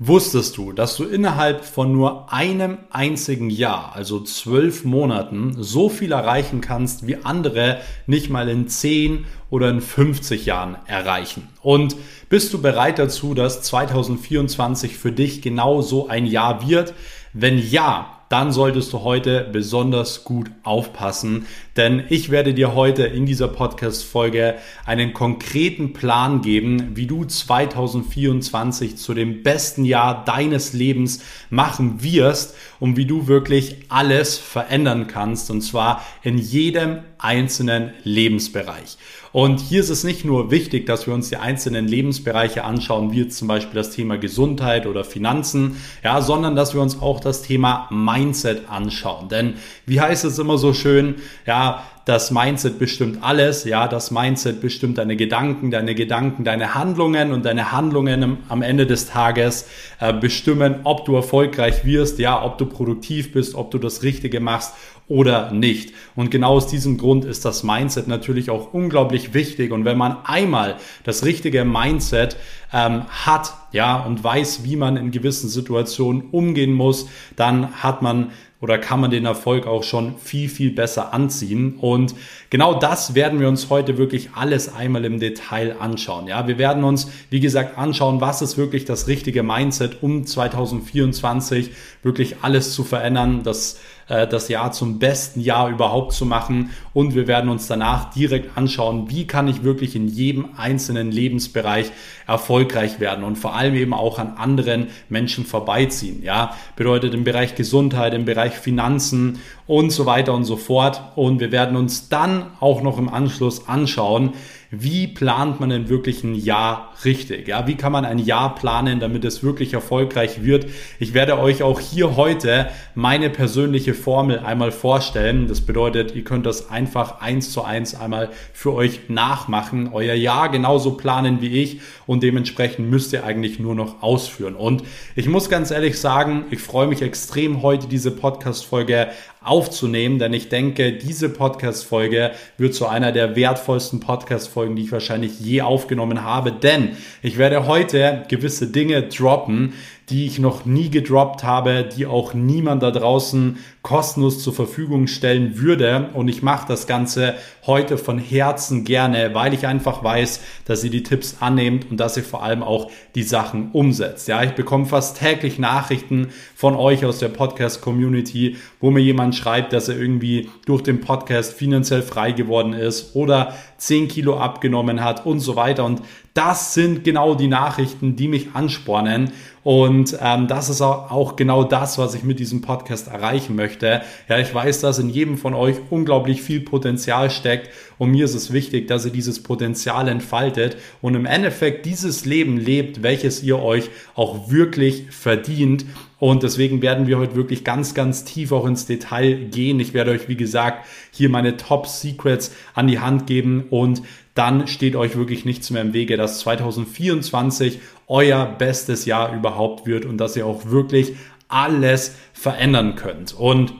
Wusstest du, dass du innerhalb von nur einem einzigen Jahr, also zwölf Monaten, so viel erreichen kannst, wie andere nicht mal in zehn oder in 50 Jahren erreichen? Und bist du bereit dazu, dass 2024 für dich genau so ein Jahr wird? Wenn ja, dann solltest du heute besonders gut aufpassen, denn ich werde dir heute in dieser Podcast-Folge einen konkreten Plan geben, wie du 2024 zu dem besten Jahr deines Lebens machen wirst und wie du wirklich alles verändern kannst und zwar in jedem einzelnen Lebensbereich. Und hier ist es nicht nur wichtig, dass wir uns die einzelnen Lebensbereiche anschauen, wie zum Beispiel das Thema Gesundheit oder Finanzen, ja, sondern dass wir uns auch das Thema Mindset anschauen. Denn wie heißt es immer so schön, ja, das Mindset bestimmt alles, ja, das Mindset bestimmt deine Gedanken, deine Gedanken, deine Handlungen und deine Handlungen am Ende des Tages äh, bestimmen, ob du erfolgreich wirst, ja, ob du produktiv bist, ob du das Richtige machst oder nicht. Und genau aus diesem Grund ist das Mindset natürlich auch unglaublich wichtig. Und wenn man einmal das richtige Mindset ähm, hat, ja, und weiß, wie man in gewissen Situationen umgehen muss, dann hat man oder kann man den Erfolg auch schon viel, viel besser anziehen. Und genau das werden wir uns heute wirklich alles einmal im Detail anschauen. Ja, wir werden uns, wie gesagt, anschauen, was ist wirklich das richtige Mindset, um 2024 wirklich alles zu verändern, das, äh, das Jahr zum besten Jahr überhaupt zu machen. Und wir werden uns danach direkt anschauen, wie kann ich wirklich in jedem einzelnen Lebensbereich erfolgreich werden und vor allem eben auch an anderen Menschen vorbeiziehen. Ja, bedeutet im Bereich Gesundheit, im Bereich Finanzen und so weiter und so fort. Und wir werden uns dann auch noch im Anschluss anschauen, wie plant man denn wirklich ein Jahr richtig? Ja, wie kann man ein Jahr planen, damit es wirklich erfolgreich wird? Ich werde euch auch hier heute meine persönliche Formel einmal vorstellen. Das bedeutet, ihr könnt das einfach eins zu eins einmal für euch nachmachen, euer Jahr genauso planen wie ich und dementsprechend müsst ihr eigentlich nur noch ausführen. Und ich muss ganz ehrlich sagen, ich freue mich extrem heute diese Podcast Folge aufzunehmen, denn ich denke, diese Podcast-Folge wird zu einer der wertvollsten Podcast-Folgen, die ich wahrscheinlich je aufgenommen habe, denn ich werde heute gewisse Dinge droppen, die ich noch nie gedroppt habe, die auch niemand da draußen kostenlos zur Verfügung stellen würde. Und ich mache das Ganze heute von Herzen gerne, weil ich einfach weiß, dass ihr die Tipps annehmt und dass ihr vor allem auch die Sachen umsetzt. Ja, ich bekomme fast täglich Nachrichten von euch aus der Podcast-Community, wo mir jemand schreibt, dass er irgendwie durch den Podcast finanziell frei geworden ist oder 10 Kilo abgenommen hat und so weiter. Und das sind genau die Nachrichten, die mich anspornen. Und ähm, das ist auch genau das, was ich mit diesem Podcast erreichen möchte. Ja, ich weiß, dass in jedem von euch unglaublich viel Potenzial steckt. Und mir ist es wichtig, dass ihr dieses Potenzial entfaltet und im Endeffekt dieses Leben lebt, welches ihr euch auch wirklich verdient. Und deswegen werden wir heute wirklich ganz, ganz tief auch ins Detail gehen. Ich werde euch, wie gesagt, hier meine Top Secrets an die Hand geben und dann steht euch wirklich nichts mehr im Wege, dass 2024 euer bestes Jahr überhaupt wird und dass ihr auch wirklich alles verändern könnt. Und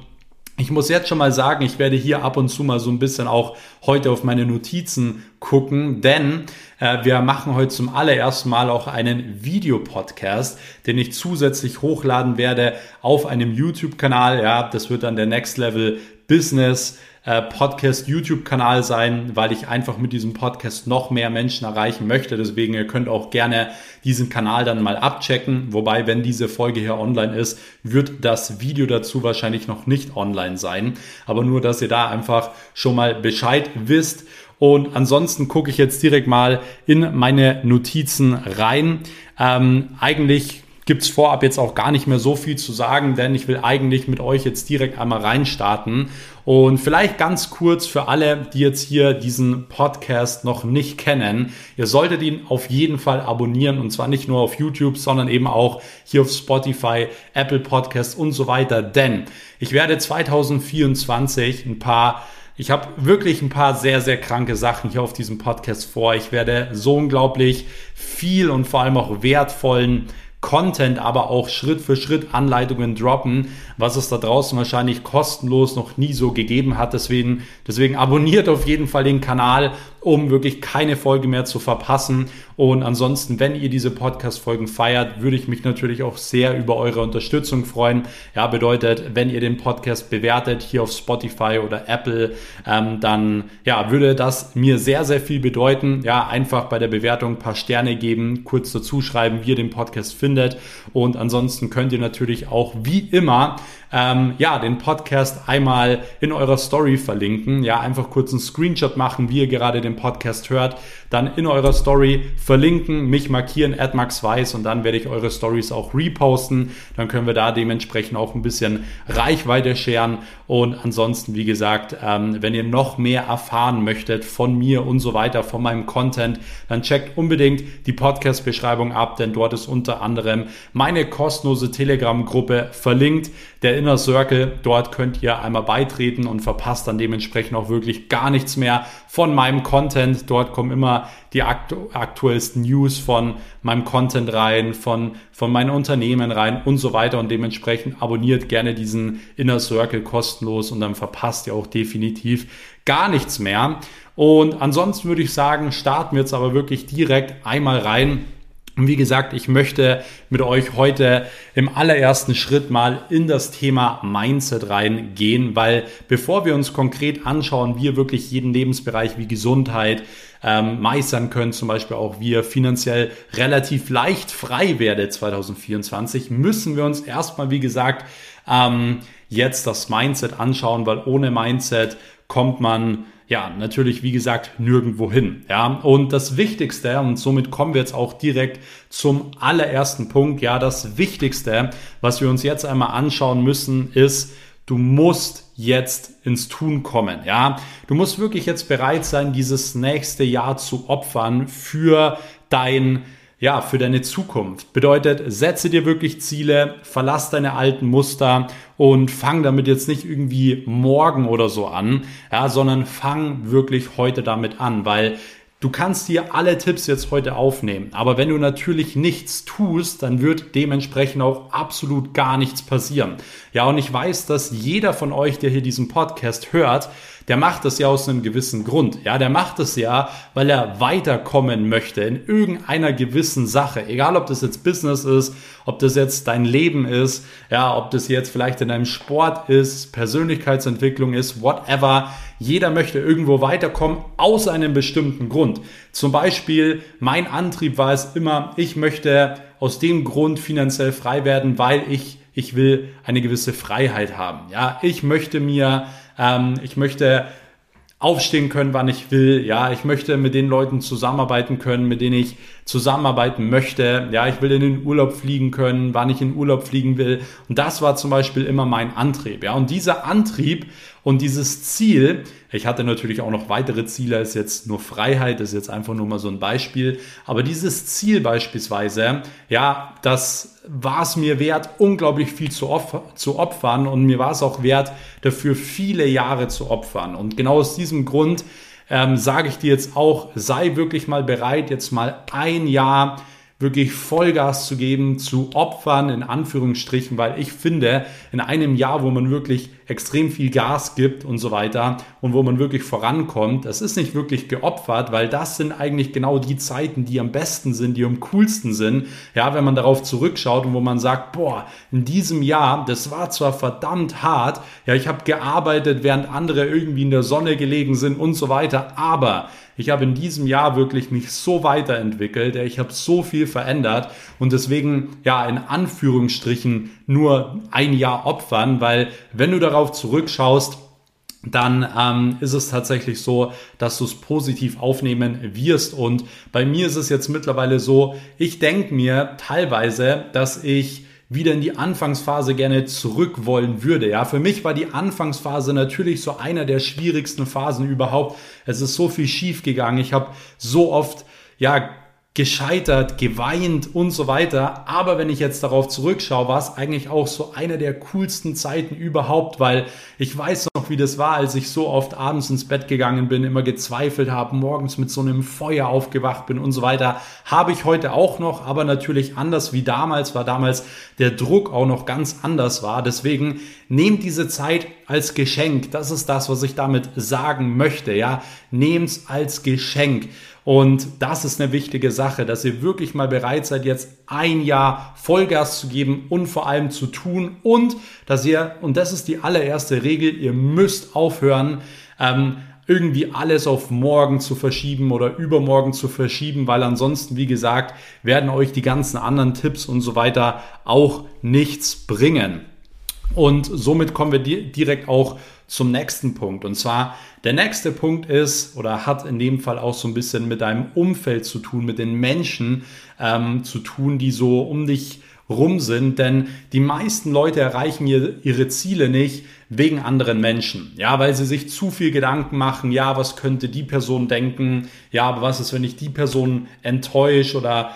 ich muss jetzt schon mal sagen, ich werde hier ab und zu mal so ein bisschen auch heute auf meine Notizen gucken, denn äh, wir machen heute zum allerersten Mal auch einen Videopodcast, den ich zusätzlich hochladen werde auf einem YouTube-Kanal. Ja, das wird dann der Next Level Business äh, Podcast YouTube-Kanal sein, weil ich einfach mit diesem Podcast noch mehr Menschen erreichen möchte. Deswegen, ihr könnt auch gerne diesen Kanal dann mal abchecken. Wobei, wenn diese Folge hier online ist, wird das Video dazu wahrscheinlich noch nicht online sein. Aber nur, dass ihr da einfach schon mal Bescheid wisst. Und ansonsten gucke ich jetzt direkt mal in meine Notizen rein. Ähm, eigentlich gibt's vorab jetzt auch gar nicht mehr so viel zu sagen, denn ich will eigentlich mit euch jetzt direkt einmal reinstarten. Und vielleicht ganz kurz für alle, die jetzt hier diesen Podcast noch nicht kennen. Ihr solltet ihn auf jeden Fall abonnieren und zwar nicht nur auf YouTube, sondern eben auch hier auf Spotify, Apple Podcast und so weiter. Denn ich werde 2024 ein paar ich habe wirklich ein paar sehr, sehr kranke Sachen hier auf diesem Podcast vor. Ich werde so unglaublich viel und vor allem auch wertvollen Content, aber auch Schritt für Schritt Anleitungen droppen, was es da draußen wahrscheinlich kostenlos noch nie so gegeben hat. Deswegen, deswegen abonniert auf jeden Fall den Kanal um wirklich keine Folge mehr zu verpassen. Und ansonsten, wenn ihr diese Podcast-Folgen feiert, würde ich mich natürlich auch sehr über eure Unterstützung freuen. Ja, bedeutet, wenn ihr den Podcast bewertet hier auf Spotify oder Apple, ähm, dann ja, würde das mir sehr, sehr viel bedeuten. Ja, einfach bei der Bewertung ein paar Sterne geben, kurz dazu schreiben, wie ihr den Podcast findet. Und ansonsten könnt ihr natürlich auch wie immer ähm, ja, den Podcast einmal in eurer Story verlinken. Ja, einfach kurz einen Screenshot machen, wie ihr gerade den Podcast hört. Dann in eurer Story verlinken, mich markieren, at Max Weiß und dann werde ich eure Stories auch reposten. Dann können wir da dementsprechend auch ein bisschen Reichweite scheren. Und ansonsten, wie gesagt, ähm, wenn ihr noch mehr erfahren möchtet von mir und so weiter, von meinem Content, dann checkt unbedingt die Podcast-Beschreibung ab, denn dort ist unter anderem meine kostenlose Telegram-Gruppe verlinkt der Inner Circle. Dort könnt ihr einmal beitreten und verpasst dann dementsprechend auch wirklich gar nichts mehr von meinem Content. Dort kommen immer die aktu aktuellsten News von meinem Content rein, von, von meinen Unternehmen rein und so weiter. Und dementsprechend abonniert gerne diesen Inner Circle kostenlos und dann verpasst ihr auch definitiv gar nichts mehr. Und ansonsten würde ich sagen, starten wir jetzt aber wirklich direkt einmal rein und wie gesagt, ich möchte mit euch heute im allerersten Schritt mal in das Thema Mindset reingehen, weil bevor wir uns konkret anschauen, wie ihr wirklich jeden Lebensbereich wie Gesundheit ähm, meistern können, zum Beispiel auch wie ihr finanziell relativ leicht frei werdet 2024, müssen wir uns erstmal, wie gesagt, ähm, jetzt das Mindset anschauen, weil ohne Mindset kommt man ja, natürlich, wie gesagt, nirgendwo hin. Ja, und das Wichtigste, und somit kommen wir jetzt auch direkt zum allerersten Punkt. Ja, das Wichtigste, was wir uns jetzt einmal anschauen müssen, ist, du musst jetzt ins Tun kommen. Ja, du musst wirklich jetzt bereit sein, dieses nächste Jahr zu opfern für dein ja, für deine Zukunft. Bedeutet, setze dir wirklich Ziele, verlass deine alten Muster und fang damit jetzt nicht irgendwie morgen oder so an, ja, sondern fang wirklich heute damit an, weil Du kannst dir alle Tipps jetzt heute aufnehmen, aber wenn du natürlich nichts tust, dann wird dementsprechend auch absolut gar nichts passieren. Ja, und ich weiß, dass jeder von euch, der hier diesen Podcast hört, der macht das ja aus einem gewissen Grund. Ja, der macht es ja, weil er weiterkommen möchte in irgendeiner gewissen Sache. Egal, ob das jetzt Business ist, ob das jetzt dein Leben ist, ja, ob das jetzt vielleicht in deinem Sport ist, Persönlichkeitsentwicklung ist, whatever. Jeder möchte irgendwo weiterkommen aus einem bestimmten Grund. Zum Beispiel, mein Antrieb war es immer, ich möchte aus dem Grund finanziell frei werden, weil ich, ich will eine gewisse Freiheit haben. Ja, ich möchte mir ähm, ich möchte aufstehen können, wann ich will. Ja, ich möchte mit den Leuten zusammenarbeiten können, mit denen ich zusammenarbeiten möchte. Ja, ich will in den Urlaub fliegen können, wann ich in Urlaub fliegen will. Und das war zum Beispiel immer mein Antrieb. Ja, und dieser Antrieb und dieses Ziel, ich hatte natürlich auch noch weitere Ziele, ist jetzt nur Freiheit, ist jetzt einfach nur mal so ein Beispiel. Aber dieses Ziel beispielsweise, ja, das war es mir wert, unglaublich viel zu, zu opfern und mir war es auch wert, dafür viele Jahre zu opfern. Und genau aus diesem Grund ähm, sage ich dir jetzt auch, sei wirklich mal bereit, jetzt mal ein Jahr wirklich Vollgas zu geben, zu opfern, in Anführungsstrichen, weil ich finde, in einem Jahr, wo man wirklich extrem viel Gas gibt und so weiter und wo man wirklich vorankommt, das ist nicht wirklich geopfert, weil das sind eigentlich genau die Zeiten, die am besten sind, die am coolsten sind. Ja, wenn man darauf zurückschaut und wo man sagt, boah, in diesem Jahr, das war zwar verdammt hart, ja, ich habe gearbeitet, während andere irgendwie in der Sonne gelegen sind und so weiter, aber ich habe in diesem Jahr wirklich mich so weiterentwickelt, ich habe so viel verändert und deswegen ja in Anführungsstrichen nur ein Jahr opfern, weil wenn du darauf zurückschaust, dann ähm, ist es tatsächlich so, dass du es positiv aufnehmen wirst. Und bei mir ist es jetzt mittlerweile so, ich denke mir teilweise, dass ich wieder in die Anfangsphase gerne zurück wollen würde. Ja, für mich war die Anfangsphase natürlich so einer der schwierigsten Phasen überhaupt. Es ist so viel schief gegangen. Ich habe so oft ja gescheitert, geweint und so weiter. Aber wenn ich jetzt darauf zurückschaue, war es eigentlich auch so eine der coolsten Zeiten überhaupt, weil ich weiß noch, wie das war, als ich so oft abends ins Bett gegangen bin, immer gezweifelt habe, morgens mit so einem Feuer aufgewacht bin und so weiter. Habe ich heute auch noch, aber natürlich anders wie damals, war damals der Druck auch noch ganz anders war. Deswegen nehmt diese Zeit als Geschenk. Das ist das, was ich damit sagen möchte. Ja, nehmt's als Geschenk. Und das ist eine wichtige Sache, dass ihr wirklich mal bereit seid, jetzt ein Jahr Vollgas zu geben und vor allem zu tun. Und dass ihr, und das ist die allererste Regel, ihr müsst aufhören, ähm, irgendwie alles auf morgen zu verschieben oder übermorgen zu verschieben, weil ansonsten, wie gesagt, werden euch die ganzen anderen Tipps und so weiter auch nichts bringen. Und somit kommen wir direkt auch zum nächsten Punkt. Und zwar, der nächste Punkt ist oder hat in dem Fall auch so ein bisschen mit deinem Umfeld zu tun, mit den Menschen ähm, zu tun, die so um dich rum sind, denn die meisten Leute erreichen ihre Ziele nicht wegen anderen Menschen. Ja, weil sie sich zu viel Gedanken machen, ja, was könnte die Person denken? Ja, aber was ist, wenn ich die Person enttäusche oder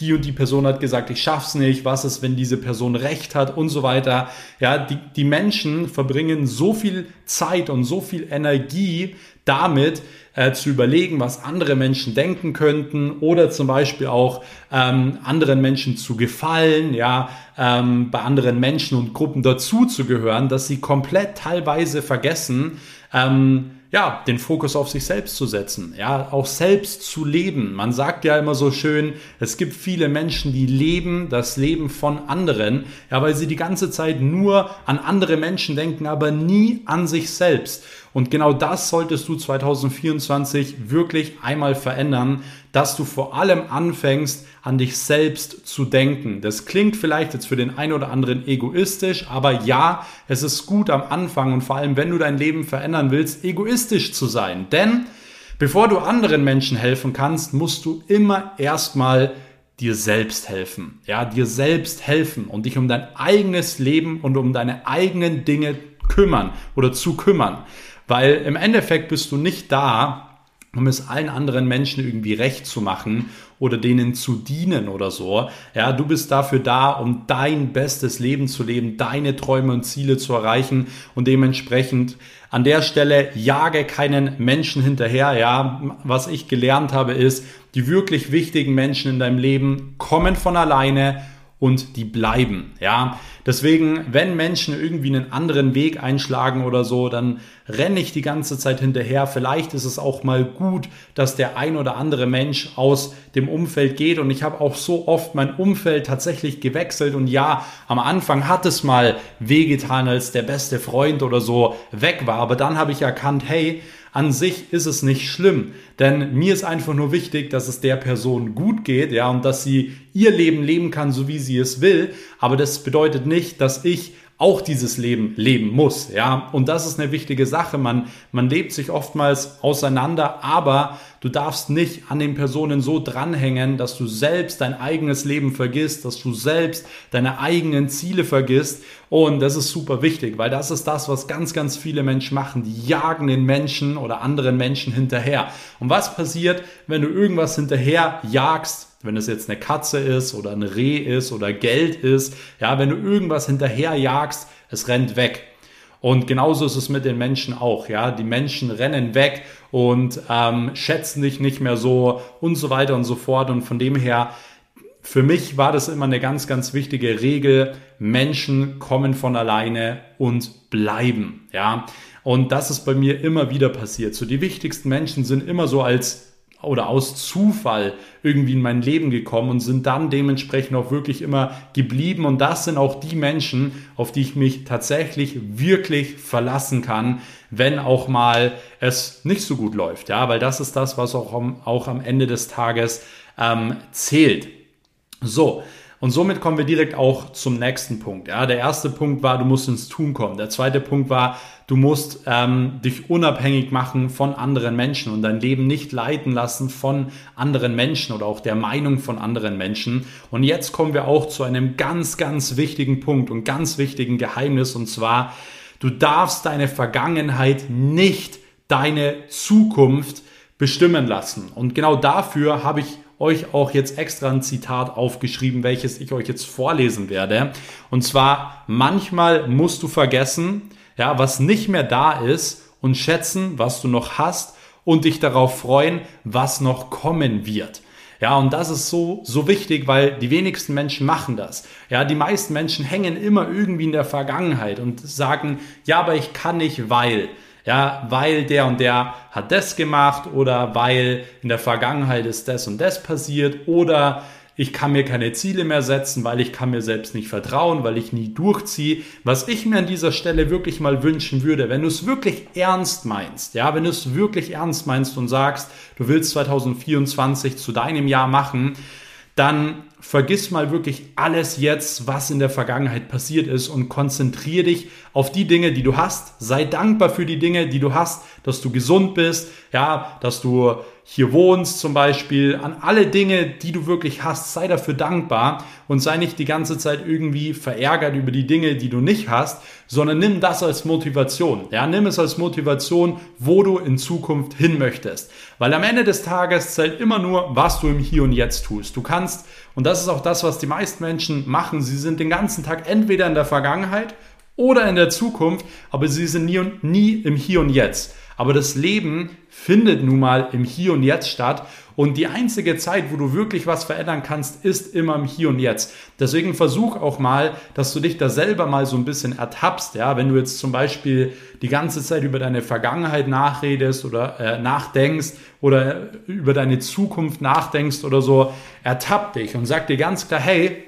die und die Person hat gesagt, ich schaff's nicht, was ist, wenn diese Person recht hat und so weiter. Ja, die, die Menschen verbringen so viel Zeit und so viel Energie damit, äh, zu überlegen, was andere Menschen denken könnten oder zum Beispiel auch ähm, anderen Menschen zu gefallen, ja, ähm, bei anderen Menschen und Gruppen dazuzugehören, dass sie komplett teilweise vergessen, ähm, ja, den Fokus auf sich selbst zu setzen, ja, auch selbst zu leben. Man sagt ja immer so schön, es gibt viele Menschen, die leben das Leben von anderen, ja, weil sie die ganze Zeit nur an andere Menschen denken, aber nie an sich selbst. Und genau das solltest du 2024 wirklich einmal verändern, dass du vor allem anfängst, an dich selbst zu denken. Das klingt vielleicht jetzt für den einen oder anderen egoistisch, aber ja, es ist gut am Anfang und vor allem, wenn du dein Leben verändern willst, egoistisch zu sein. Denn bevor du anderen Menschen helfen kannst, musst du immer erstmal dir selbst helfen. Ja, dir selbst helfen und dich um dein eigenes Leben und um deine eigenen Dinge kümmern oder zu kümmern. Weil im Endeffekt bist du nicht da, um es allen anderen Menschen irgendwie recht zu machen oder denen zu dienen oder so. Ja, du bist dafür da, um dein bestes Leben zu leben, deine Träume und Ziele zu erreichen und dementsprechend an der Stelle jage keinen Menschen hinterher. Ja, was ich gelernt habe ist, die wirklich wichtigen Menschen in deinem Leben kommen von alleine und die bleiben. Ja, deswegen, wenn Menschen irgendwie einen anderen Weg einschlagen oder so, dann renne ich die ganze Zeit hinterher. Vielleicht ist es auch mal gut, dass der ein oder andere Mensch aus dem Umfeld geht. Und ich habe auch so oft mein Umfeld tatsächlich gewechselt. Und ja, am Anfang hat es mal wehgetan, als der beste Freund oder so weg war. Aber dann habe ich erkannt, hey, an sich ist es nicht schlimm, denn mir ist einfach nur wichtig, dass es der Person gut geht, ja, und dass sie ihr Leben leben kann, so wie sie es will. Aber das bedeutet nicht, dass ich auch dieses Leben leben muss, ja. Und das ist eine wichtige Sache. Man, man lebt sich oftmals auseinander, aber du darfst nicht an den Personen so dranhängen, dass du selbst dein eigenes Leben vergisst, dass du selbst deine eigenen Ziele vergisst. Und das ist super wichtig, weil das ist das, was ganz, ganz viele Menschen machen. Die jagen den Menschen oder anderen Menschen hinterher. Und was passiert, wenn du irgendwas hinterher jagst, wenn es jetzt eine Katze ist oder ein Reh ist oder Geld ist, ja, wenn du irgendwas hinterher jagst, es rennt weg. Und genauso ist es mit den Menschen auch, ja. Die Menschen rennen weg und ähm, schätzen dich nicht mehr so und so weiter und so fort. Und von dem her, für mich war das immer eine ganz, ganz wichtige Regel. Menschen kommen von alleine und bleiben, ja. Und das ist bei mir immer wieder passiert. So die wichtigsten Menschen sind immer so als oder aus Zufall irgendwie in mein Leben gekommen und sind dann dementsprechend auch wirklich immer geblieben. Und das sind auch die Menschen, auf die ich mich tatsächlich wirklich verlassen kann, wenn auch mal es nicht so gut läuft. Ja, weil das ist das, was auch am, auch am Ende des Tages ähm, zählt. So, und somit kommen wir direkt auch zum nächsten Punkt. Ja, der erste Punkt war, du musst ins Tun kommen. Der zweite Punkt war, du musst ähm, dich unabhängig machen von anderen Menschen und dein Leben nicht leiten lassen von anderen Menschen oder auch der Meinung von anderen Menschen. Und jetzt kommen wir auch zu einem ganz, ganz wichtigen Punkt und ganz wichtigen Geheimnis und zwar, du darfst deine Vergangenheit nicht deine Zukunft bestimmen lassen. Und genau dafür habe ich euch auch jetzt extra ein Zitat aufgeschrieben, welches ich euch jetzt vorlesen werde. Und zwar, manchmal musst du vergessen, ja, was nicht mehr da ist und schätzen, was du noch hast und dich darauf freuen, was noch kommen wird. Ja, und das ist so, so wichtig, weil die wenigsten Menschen machen das. Ja, die meisten Menschen hängen immer irgendwie in der Vergangenheit und sagen, ja, aber ich kann nicht, weil. Ja, weil der und der hat das gemacht oder weil in der Vergangenheit ist das und das passiert oder ich kann mir keine Ziele mehr setzen, weil ich kann mir selbst nicht vertrauen, weil ich nie durchziehe. Was ich mir an dieser Stelle wirklich mal wünschen würde, wenn du es wirklich ernst meinst, ja, wenn du es wirklich ernst meinst und sagst, du willst 2024 zu deinem Jahr machen, dann vergiss mal wirklich alles jetzt, was in der Vergangenheit passiert ist und konzentriere dich auf die Dinge, die du hast. Sei dankbar für die Dinge, die du hast, dass du gesund bist, ja, dass du hier wohnst zum Beispiel, an alle Dinge, die du wirklich hast, sei dafür dankbar und sei nicht die ganze Zeit irgendwie verärgert über die Dinge, die du nicht hast, sondern nimm das als Motivation. Ja, nimm es als Motivation, wo du in Zukunft hin möchtest. Weil am Ende des Tages zählt immer nur, was du im Hier und Jetzt tust. Du kannst, und das ist auch das, was die meisten Menschen machen, sie sind den ganzen Tag entweder in der Vergangenheit oder in der Zukunft, aber sie sind nie, und nie im Hier und Jetzt. Aber das Leben findet nun mal im Hier und Jetzt statt. Und die einzige Zeit, wo du wirklich was verändern kannst, ist immer im Hier und Jetzt. Deswegen versuch auch mal, dass du dich da selber mal so ein bisschen ertappst. Ja, wenn du jetzt zum Beispiel die ganze Zeit über deine Vergangenheit nachredest oder äh, nachdenkst oder über deine Zukunft nachdenkst oder so, ertapp dich und sag dir ganz klar, hey,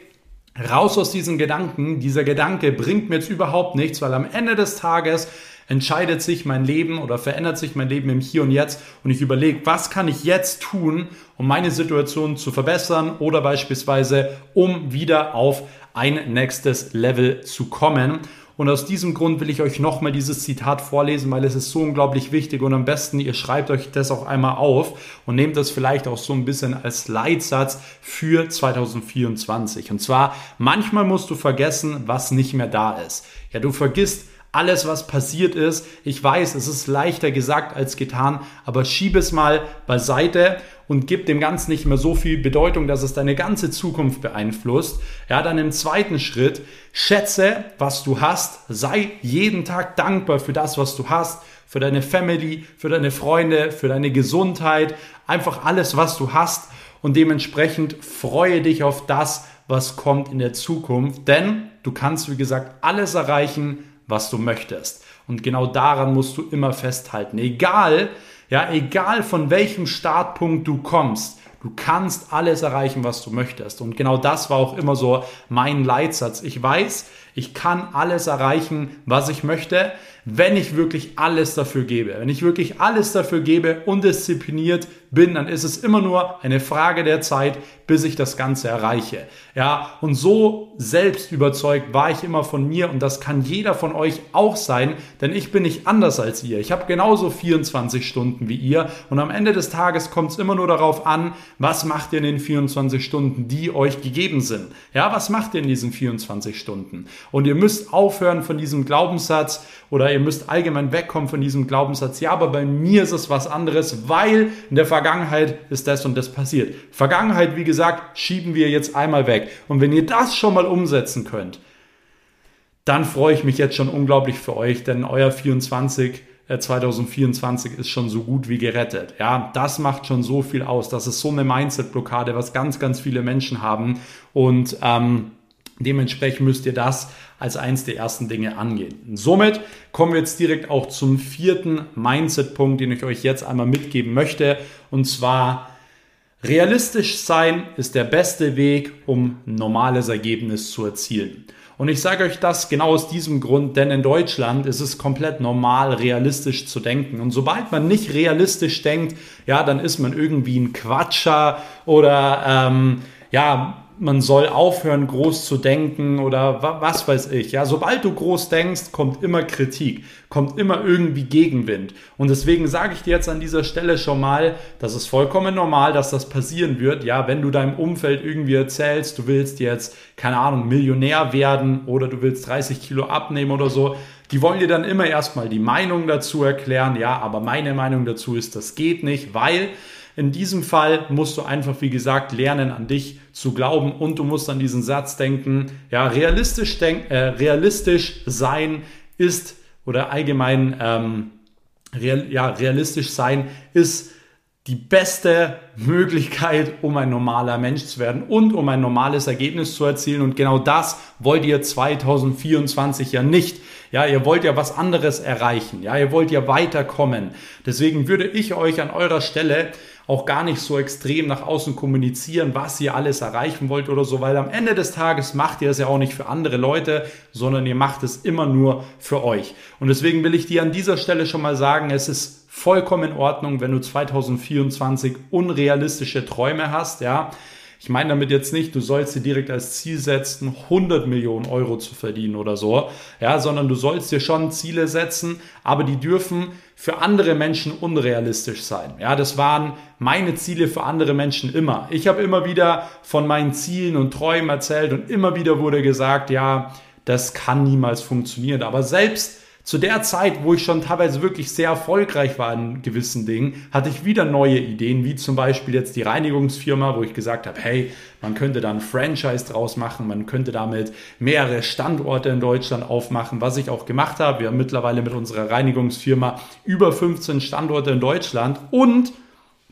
raus aus diesen Gedanken. Dieser Gedanke bringt mir jetzt überhaupt nichts, weil am Ende des Tages entscheidet sich mein Leben oder verändert sich mein Leben im Hier und Jetzt und ich überlege, was kann ich jetzt tun, um meine Situation zu verbessern oder beispielsweise um wieder auf ein nächstes Level zu kommen. Und aus diesem Grund will ich euch nochmal dieses Zitat vorlesen, weil es ist so unglaublich wichtig und am besten ihr schreibt euch das auch einmal auf und nehmt das vielleicht auch so ein bisschen als Leitsatz für 2024. Und zwar, manchmal musst du vergessen, was nicht mehr da ist. Ja, du vergisst alles, was passiert ist. Ich weiß, es ist leichter gesagt als getan, aber schieb es mal beiseite und gib dem Ganzen nicht mehr so viel Bedeutung, dass es deine ganze Zukunft beeinflusst. Ja, dann im zweiten Schritt, schätze, was du hast, sei jeden Tag dankbar für das, was du hast, für deine Family, für deine Freunde, für deine Gesundheit, einfach alles, was du hast und dementsprechend freue dich auf das, was kommt in der Zukunft, denn du kannst, wie gesagt, alles erreichen, was du möchtest. Und genau daran musst du immer festhalten. Egal, ja, egal von welchem Startpunkt du kommst, du kannst alles erreichen, was du möchtest. Und genau das war auch immer so mein Leitsatz. Ich weiß, ich kann alles erreichen, was ich möchte, wenn ich wirklich alles dafür gebe. Wenn ich wirklich alles dafür gebe und diszipliniert bin, dann ist es immer nur eine Frage der Zeit, bis ich das Ganze erreiche. Ja, und so selbst überzeugt war ich immer von mir und das kann jeder von euch auch sein, denn ich bin nicht anders als ihr. Ich habe genauso 24 Stunden wie ihr und am Ende des Tages kommt es immer nur darauf an, was macht ihr in den 24 Stunden, die euch gegeben sind. Ja, was macht ihr in diesen 24 Stunden? Und ihr müsst aufhören von diesem Glaubenssatz oder ihr müsst allgemein wegkommen von diesem Glaubenssatz, ja, aber bei mir ist es was anderes, weil in der Vergangenheit ist das und das passiert. Vergangenheit, wie gesagt, schieben wir jetzt einmal weg. Und wenn ihr das schon mal umsetzen könnt, dann freue ich mich jetzt schon unglaublich für euch, denn euer 24 2024 äh, ist schon so gut wie gerettet. Ja, das macht schon so viel aus. Das ist so eine Mindset-Blockade, was ganz, ganz viele Menschen haben. Und ähm, Dementsprechend müsst ihr das als eins der ersten Dinge angehen. Somit kommen wir jetzt direkt auch zum vierten Mindset-Punkt, den ich euch jetzt einmal mitgeben möchte. Und zwar, realistisch sein ist der beste Weg, um normales Ergebnis zu erzielen. Und ich sage euch das genau aus diesem Grund, denn in Deutschland ist es komplett normal, realistisch zu denken. Und sobald man nicht realistisch denkt, ja, dann ist man irgendwie ein Quatscher oder ähm, ja, man soll aufhören, groß zu denken oder was weiß ich. Ja, sobald du groß denkst, kommt immer Kritik, kommt immer irgendwie Gegenwind. Und deswegen sage ich dir jetzt an dieser Stelle schon mal, das ist vollkommen normal, dass das passieren wird. Ja, wenn du deinem Umfeld irgendwie erzählst, du willst jetzt, keine Ahnung, Millionär werden oder du willst 30 Kilo abnehmen oder so, die wollen dir dann immer erstmal die Meinung dazu erklären. Ja, aber meine Meinung dazu ist, das geht nicht, weil In diesem Fall musst du einfach, wie gesagt, lernen, an dich zu glauben und du musst an diesen Satz denken, ja, realistisch, denk, äh, realistisch sein ist oder allgemein ähm, real, ja, realistisch sein ist die beste Möglichkeit, um ein normaler Mensch zu werden und um ein normales Ergebnis zu erzielen. Und genau das wollt ihr 2024 ja nicht. Ja, ihr wollt ja was anderes erreichen. Ja, ihr wollt ja weiterkommen. Deswegen würde ich euch an eurer Stelle auch gar nicht so extrem nach außen kommunizieren, was ihr alles erreichen wollt oder so, weil am Ende des Tages macht ihr es ja auch nicht für andere Leute, sondern ihr macht es immer nur für euch. Und deswegen will ich dir an dieser Stelle schon mal sagen, es ist vollkommen in Ordnung, wenn du 2024 unrealistische Träume hast, ja. Ich meine damit jetzt nicht, du sollst dir direkt als Ziel setzen, 100 Millionen Euro zu verdienen oder so, ja, sondern du sollst dir schon Ziele setzen, aber die dürfen für andere Menschen unrealistisch sein. Ja, das waren meine Ziele für andere Menschen immer. Ich habe immer wieder von meinen Zielen und Träumen erzählt und immer wieder wurde gesagt, ja, das kann niemals funktionieren. Aber selbst zu der Zeit, wo ich schon teilweise wirklich sehr erfolgreich war in gewissen Dingen, hatte ich wieder neue Ideen, wie zum Beispiel jetzt die Reinigungsfirma, wo ich gesagt habe, hey, man könnte da ein Franchise draus machen, man könnte damit mehrere Standorte in Deutschland aufmachen, was ich auch gemacht habe. Wir haben mittlerweile mit unserer Reinigungsfirma über 15 Standorte in Deutschland und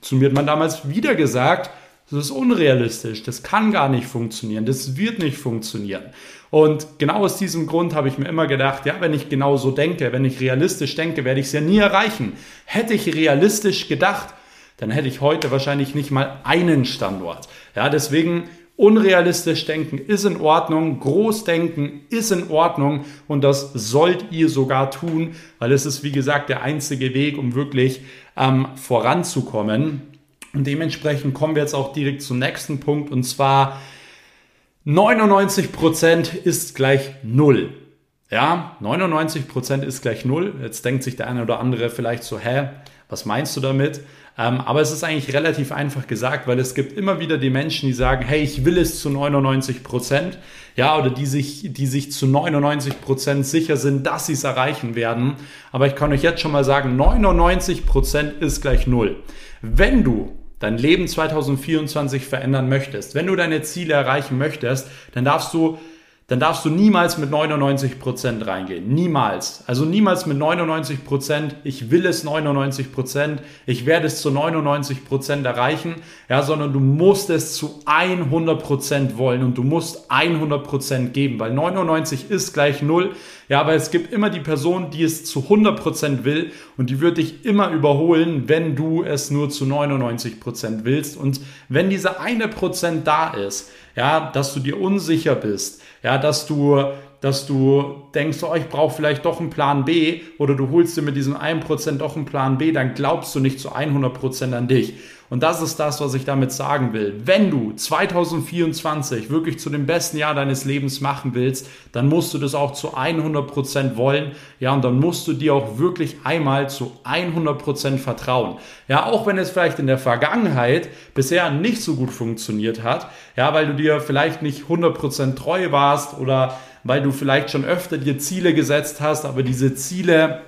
zu mir hat man damals wieder gesagt, das ist unrealistisch, das kann gar nicht funktionieren, das wird nicht funktionieren. Und genau aus diesem Grund habe ich mir immer gedacht, ja, wenn ich genau so denke, wenn ich realistisch denke, werde ich es ja nie erreichen. Hätte ich realistisch gedacht, dann hätte ich heute wahrscheinlich nicht mal einen Standort. Ja, deswegen unrealistisch denken ist in Ordnung, Großdenken ist in Ordnung und das sollt ihr sogar tun, weil es ist, wie gesagt, der einzige Weg, um wirklich ähm, voranzukommen. Und dementsprechend kommen wir jetzt auch direkt zum nächsten Punkt und zwar 99% ist gleich 0. Ja, 99% ist gleich 0. Jetzt denkt sich der eine oder andere vielleicht so, hä, was meinst du damit? Ähm, aber es ist eigentlich relativ einfach gesagt, weil es gibt immer wieder die Menschen, die sagen, hey, ich will es zu 99% ja, oder die sich, die sich zu 99% sicher sind, dass sie es erreichen werden. Aber ich kann euch jetzt schon mal sagen, 99% ist gleich 0. Wenn du dein Leben 2024 verändern möchtest, wenn du deine Ziele erreichen möchtest, dann darfst du dann darfst du niemals mit 99 Prozent reingehen. Niemals. Also niemals mit 99%, Prozent. ich will es 99%, Prozent. ich werde es zu 99 Prozent erreichen, ja, sondern du musst es zu 100 Prozent wollen und du musst 100 Prozent geben, weil 99 ist gleich 0. Ja, aber es gibt immer die Person, die es zu 100 Prozent will und die wird dich immer überholen, wenn du es nur zu 99 Prozent willst. Und wenn dieser eine Prozent da ist, ja, dass du dir unsicher bist, ja, dass du, dass du denkst, oh, ich brauche vielleicht doch einen Plan B oder du holst dir mit diesem 1% doch einen Plan B, dann glaubst du nicht zu 100% an dich. Und das ist das, was ich damit sagen will. Wenn du 2024 wirklich zu dem besten Jahr deines Lebens machen willst, dann musst du das auch zu 100% wollen. Ja, und dann musst du dir auch wirklich einmal zu 100% vertrauen. Ja, auch wenn es vielleicht in der Vergangenheit bisher nicht so gut funktioniert hat. Ja, weil du dir vielleicht nicht 100% treu warst oder weil du vielleicht schon öfter dir Ziele gesetzt hast, aber diese Ziele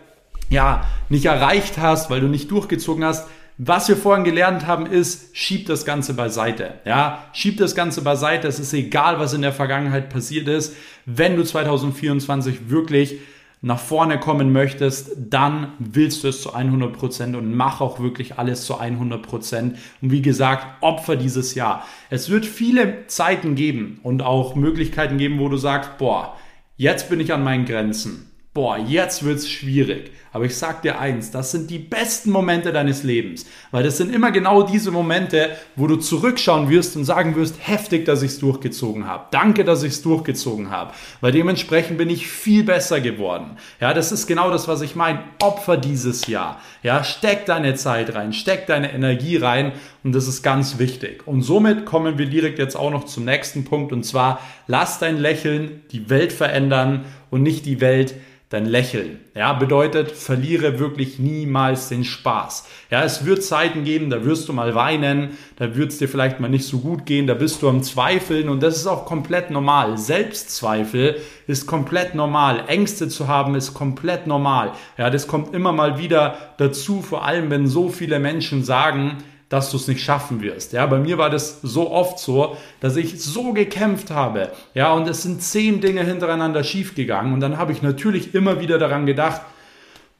ja nicht erreicht hast, weil du nicht durchgezogen hast was wir vorhin gelernt haben, ist, schieb das Ganze beiseite. Ja, schieb das Ganze beiseite. Es ist egal, was in der Vergangenheit passiert ist. Wenn du 2024 wirklich nach vorne kommen möchtest, dann willst du es zu 100 Prozent und mach auch wirklich alles zu 100%. Prozent. Und wie gesagt, Opfer dieses Jahr. Es wird viele Zeiten geben und auch Möglichkeiten geben, wo du sagst, boah, jetzt bin ich an meinen Grenzen boah, jetzt wird's schwierig. Aber ich sag dir eins, das sind die besten Momente deines Lebens. Weil das sind immer genau diese Momente, wo du zurückschauen wirst und sagen wirst, heftig, dass ich's durchgezogen habe. Danke, dass ich's durchgezogen habe. Weil dementsprechend bin ich viel besser geworden. Ja, das ist genau das, was ich meine. Opfer dieses Jahr. Ja, steck deine Zeit rein, steck deine Energie rein und das ist ganz wichtig. Und somit kommen wir direkt jetzt auch noch zum nächsten Punkt und zwar lass dein Lächeln die Welt verändern und nicht die Welt dein Lächeln. Ja, bedeutet, verliere wirklich niemals den Spaß. Ja, es wird Zeiten geben, da wirst du mal weinen, da wird es dir vielleicht mal nicht so gut gehen, da bist du am Zweifeln und das ist auch komplett normal. Selbstzweifel ist komplett normal. Ängste zu haben ist komplett normal. Ja, das kommt immer mal wieder dazu, vor allem wenn so viele Menschen sagen, dass du es nicht schaffen wirst. Ja, bei mir war das so oft so, dass ich so gekämpft habe. Ja, und es sind zehn Dinge hintereinander schiefgegangen. Und dann habe ich natürlich immer wieder daran gedacht,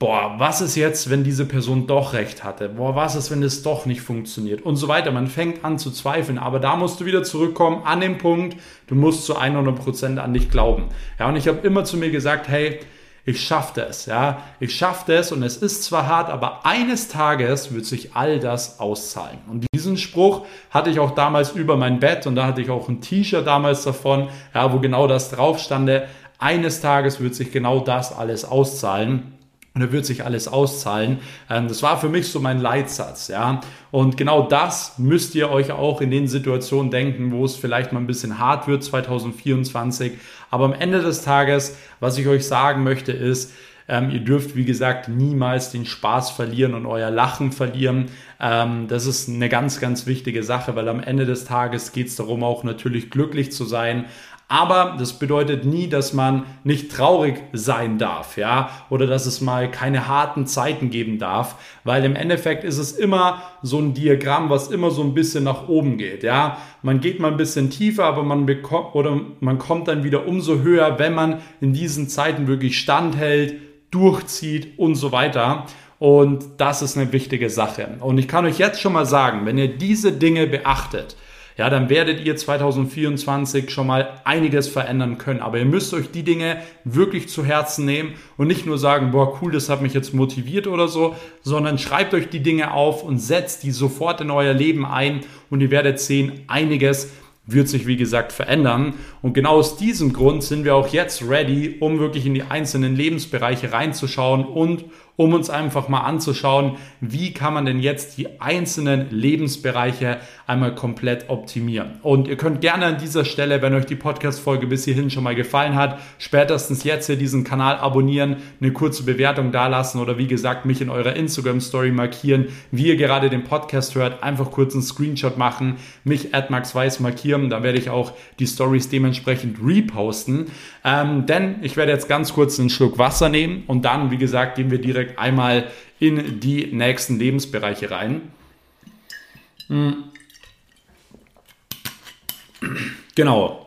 boah, was ist jetzt, wenn diese Person doch recht hatte? Boah, was ist, wenn es doch nicht funktioniert? Und so weiter. Man fängt an zu zweifeln. Aber da musst du wieder zurückkommen an den Punkt, du musst zu 100% an dich glauben. Ja, und ich habe immer zu mir gesagt, hey, ich schaffe es, ja, ich schaffe es und es ist zwar hart, aber eines Tages wird sich all das auszahlen. Und diesen Spruch hatte ich auch damals über mein Bett und da hatte ich auch ein T-Shirt damals davon, ja, wo genau das drauf stande. Eines Tages wird sich genau das alles auszahlen. Und da wird sich alles auszahlen. Ähm, das war für mich so mein Leitsatz, ja. Und genau das müsst ihr euch auch in den Situationen denken, wo es vielleicht mal ein bisschen hart wird 2024. Aber am Ende des Tages, was ich euch sagen möchte, ist, ähm, ihr dürft, wie gesagt, niemals den Spaß verlieren und euer Lachen verlieren. Ähm, das ist eine ganz, ganz wichtige Sache, weil am Ende des Tages geht es darum, auch natürlich glücklich zu sein. Aber das bedeutet nie, dass man nicht traurig sein darf, ja, oder dass es mal keine harten Zeiten geben darf, weil im Endeffekt ist es immer so ein Diagramm, was immer so ein bisschen nach oben geht, ja. Man geht mal ein bisschen tiefer, aber man bekommt oder man kommt dann wieder umso höher, wenn man in diesen Zeiten wirklich standhält, durchzieht und so weiter. Und das ist eine wichtige Sache. Und ich kann euch jetzt schon mal sagen, wenn ihr diese Dinge beachtet, ja, dann werdet ihr 2024 schon mal einiges verändern können. Aber ihr müsst euch die Dinge wirklich zu Herzen nehmen und nicht nur sagen, boah, cool, das hat mich jetzt motiviert oder so, sondern schreibt euch die Dinge auf und setzt die sofort in euer Leben ein und ihr werdet sehen, einiges wird sich wie gesagt verändern. Und genau aus diesem Grund sind wir auch jetzt ready, um wirklich in die einzelnen Lebensbereiche reinzuschauen und um uns einfach mal anzuschauen, wie kann man denn jetzt die einzelnen Lebensbereiche einmal komplett optimieren. Und ihr könnt gerne an dieser Stelle, wenn euch die Podcast-Folge bis hierhin schon mal gefallen hat, spätestens jetzt hier diesen Kanal abonnieren, eine kurze Bewertung dalassen oder wie gesagt, mich in eurer Instagram-Story markieren, wie ihr gerade den Podcast hört, einfach kurz einen Screenshot machen, mich at Max Weiß markieren, da werde ich auch die Stories dementsprechend reposten. Ähm, denn ich werde jetzt ganz kurz einen Schluck Wasser nehmen und dann, wie gesagt, gehen wir direkt einmal in die nächsten Lebensbereiche rein. Hm. Genau.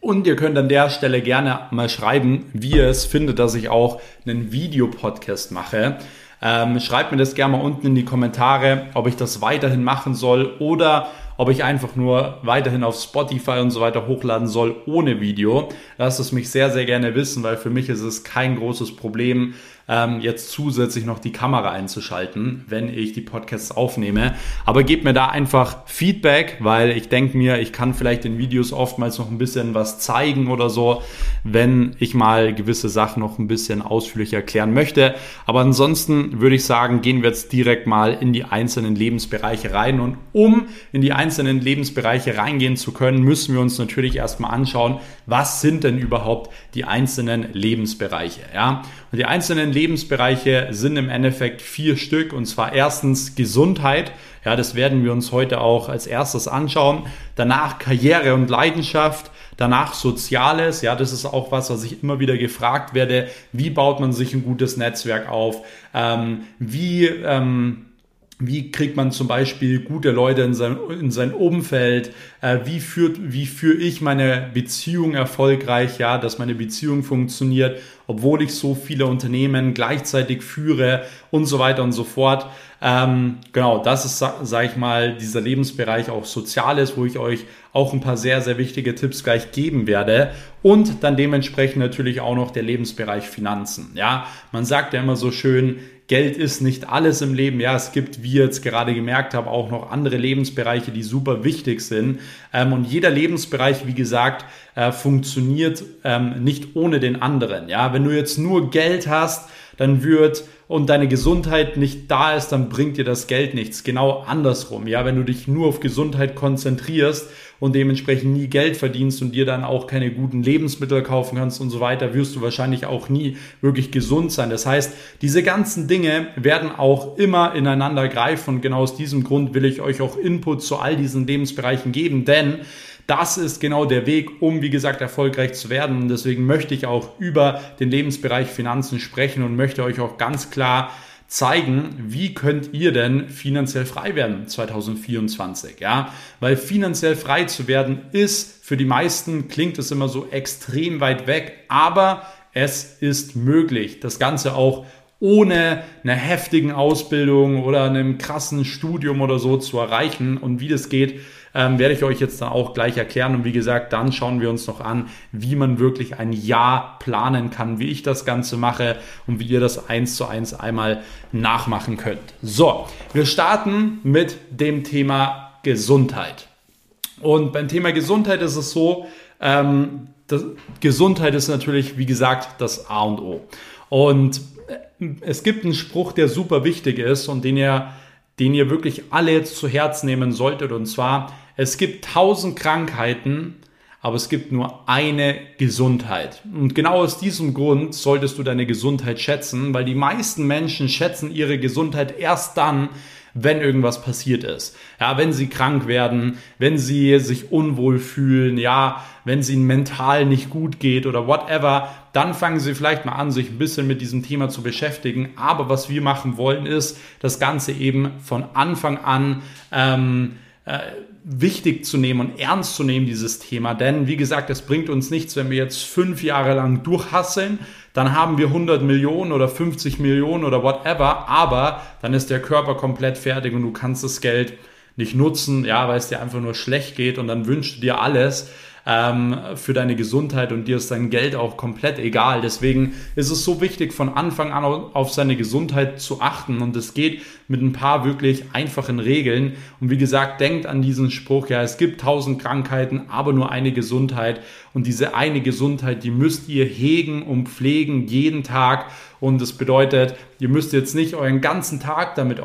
Und ihr könnt an der Stelle gerne mal schreiben, wie ihr es findet, dass ich auch einen Videopodcast mache. Ähm, schreibt mir das gerne mal unten in die Kommentare, ob ich das weiterhin machen soll oder ob ich einfach nur weiterhin auf Spotify und so weiter hochladen soll ohne Video. Lasst es mich sehr, sehr gerne wissen, weil für mich ist es kein großes Problem, ähm, jetzt zusätzlich noch die Kamera einzuschalten, wenn ich die Podcasts aufnehme. Aber gebt mir da einfach Feedback, weil ich denke mir, ich kann vielleicht in Videos oftmals noch ein bisschen was zeigen oder so, wenn ich mal gewisse Sachen noch ein bisschen ausführlich erklären möchte. Aber ansonsten würde ich sagen, gehen wir jetzt direkt mal in die einzelnen Lebensbereiche rein. Und um in die einzelnen Lebensbereiche reingehen zu können, müssen wir uns natürlich erstmal anschauen, was sind denn überhaupt die einzelnen Lebensbereiche. Ja? Und die einzelnen Lebensbereiche sind im Endeffekt vier Stück. Und zwar erstens Gesundheit. Ja, das werden wir uns heute auch als erstes anschauen. Danach Karriere und Leidenschaft. Danach Soziales, ja, das ist auch was, was ich immer wieder gefragt werde. Wie baut man sich ein gutes Netzwerk auf? Ähm, wie ähm, wie kriegt man zum Beispiel gute Leute in sein, in sein Umfeld? Äh, wie führt, wie führe ich meine Beziehung erfolgreich? Ja, dass meine Beziehung funktioniert, obwohl ich so viele Unternehmen gleichzeitig führe und so weiter und so fort. Ähm, genau, das ist, sage ich mal, dieser Lebensbereich auch Soziales, wo ich euch auch ein paar sehr, sehr wichtige Tipps gleich geben werde. Und dann dementsprechend natürlich auch noch der Lebensbereich Finanzen. Ja, man sagt ja immer so schön, Geld ist nicht alles im Leben. Ja, es gibt, wie ihr jetzt gerade gemerkt habt, auch noch andere Lebensbereiche, die super wichtig sind. Ähm, und jeder Lebensbereich, wie gesagt, äh, funktioniert ähm, nicht ohne den anderen. Ja, wenn du jetzt nur Geld hast, dann wird und deine Gesundheit nicht da ist, dann bringt dir das Geld nichts. Genau andersrum. Ja, wenn du dich nur auf Gesundheit konzentrierst und dementsprechend nie Geld verdienst und dir dann auch keine guten Lebensmittel kaufen kannst und so weiter, wirst du wahrscheinlich auch nie wirklich gesund sein. Das heißt, diese ganzen Dinge werden auch immer ineinander greifen und genau aus diesem Grund will ich euch auch Input zu all diesen Lebensbereichen geben, denn das ist genau der Weg, um, wie gesagt, erfolgreich zu werden. Und deswegen möchte ich auch über den Lebensbereich Finanzen sprechen und möchte euch auch ganz klar zeigen, wie könnt ihr denn finanziell frei werden 2024, ja? Weil finanziell frei zu werden ist für die meisten klingt es immer so extrem weit weg, aber es ist möglich. Das Ganze auch ohne eine heftigen Ausbildung oder einem krassen Studium oder so zu erreichen. Und wie das geht, ähm, werde ich euch jetzt dann auch gleich erklären. Und wie gesagt, dann schauen wir uns noch an, wie man wirklich ein Jahr planen kann, wie ich das Ganze mache und wie ihr das eins zu eins einmal nachmachen könnt. So, wir starten mit dem Thema Gesundheit. Und beim Thema Gesundheit ist es so, ähm, Gesundheit ist natürlich, wie gesagt, das A und O. Und es gibt einen Spruch, der super wichtig ist und den ihr, den ihr wirklich alle jetzt zu Herz nehmen solltet. Und zwar, es gibt tausend Krankheiten, aber es gibt nur eine Gesundheit. Und genau aus diesem Grund solltest du deine Gesundheit schätzen, weil die meisten Menschen schätzen ihre Gesundheit erst dann, wenn irgendwas passiert ist. Ja, wenn sie krank werden, wenn sie sich unwohl fühlen, ja, wenn es ihnen mental nicht gut geht oder whatever, dann fangen sie vielleicht mal an, sich ein bisschen mit diesem Thema zu beschäftigen. Aber was wir machen wollen, ist, das Ganze eben von Anfang an ähm, äh, wichtig zu nehmen und ernst zu nehmen, dieses Thema. Denn wie gesagt, es bringt uns nichts, wenn wir jetzt fünf Jahre lang durchhasseln, dann haben wir 100 Millionen oder 50 Millionen oder whatever, aber dann ist der Körper komplett fertig und du kannst das Geld nicht nutzen, ja, weil es dir einfach nur schlecht geht. Und dann wünschst du dir alles ähm, für deine Gesundheit und dir ist dein Geld auch komplett egal. Deswegen ist es so wichtig, von Anfang an auf seine Gesundheit zu achten und es geht mit ein paar wirklich einfachen Regeln. Und wie gesagt, denkt an diesen Spruch, ja, es gibt tausend Krankheiten, aber nur eine Gesundheit und diese eine Gesundheit, die müsst ihr hegen und pflegen jeden Tag und das bedeutet, ihr müsst jetzt nicht euren ganzen Tag damit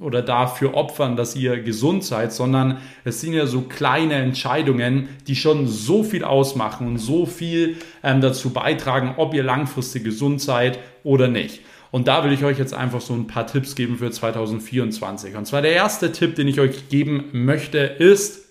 oder dafür opfern, dass ihr gesund seid, sondern es sind ja so kleine Entscheidungen, die schon so viel ausmachen und so viel ähm, dazu beitragen, ob ihr langfristig gesund seid oder nicht. Und da will ich euch jetzt einfach so ein paar Tipps geben für 2024. Und zwar der erste Tipp, den ich euch geben möchte, ist,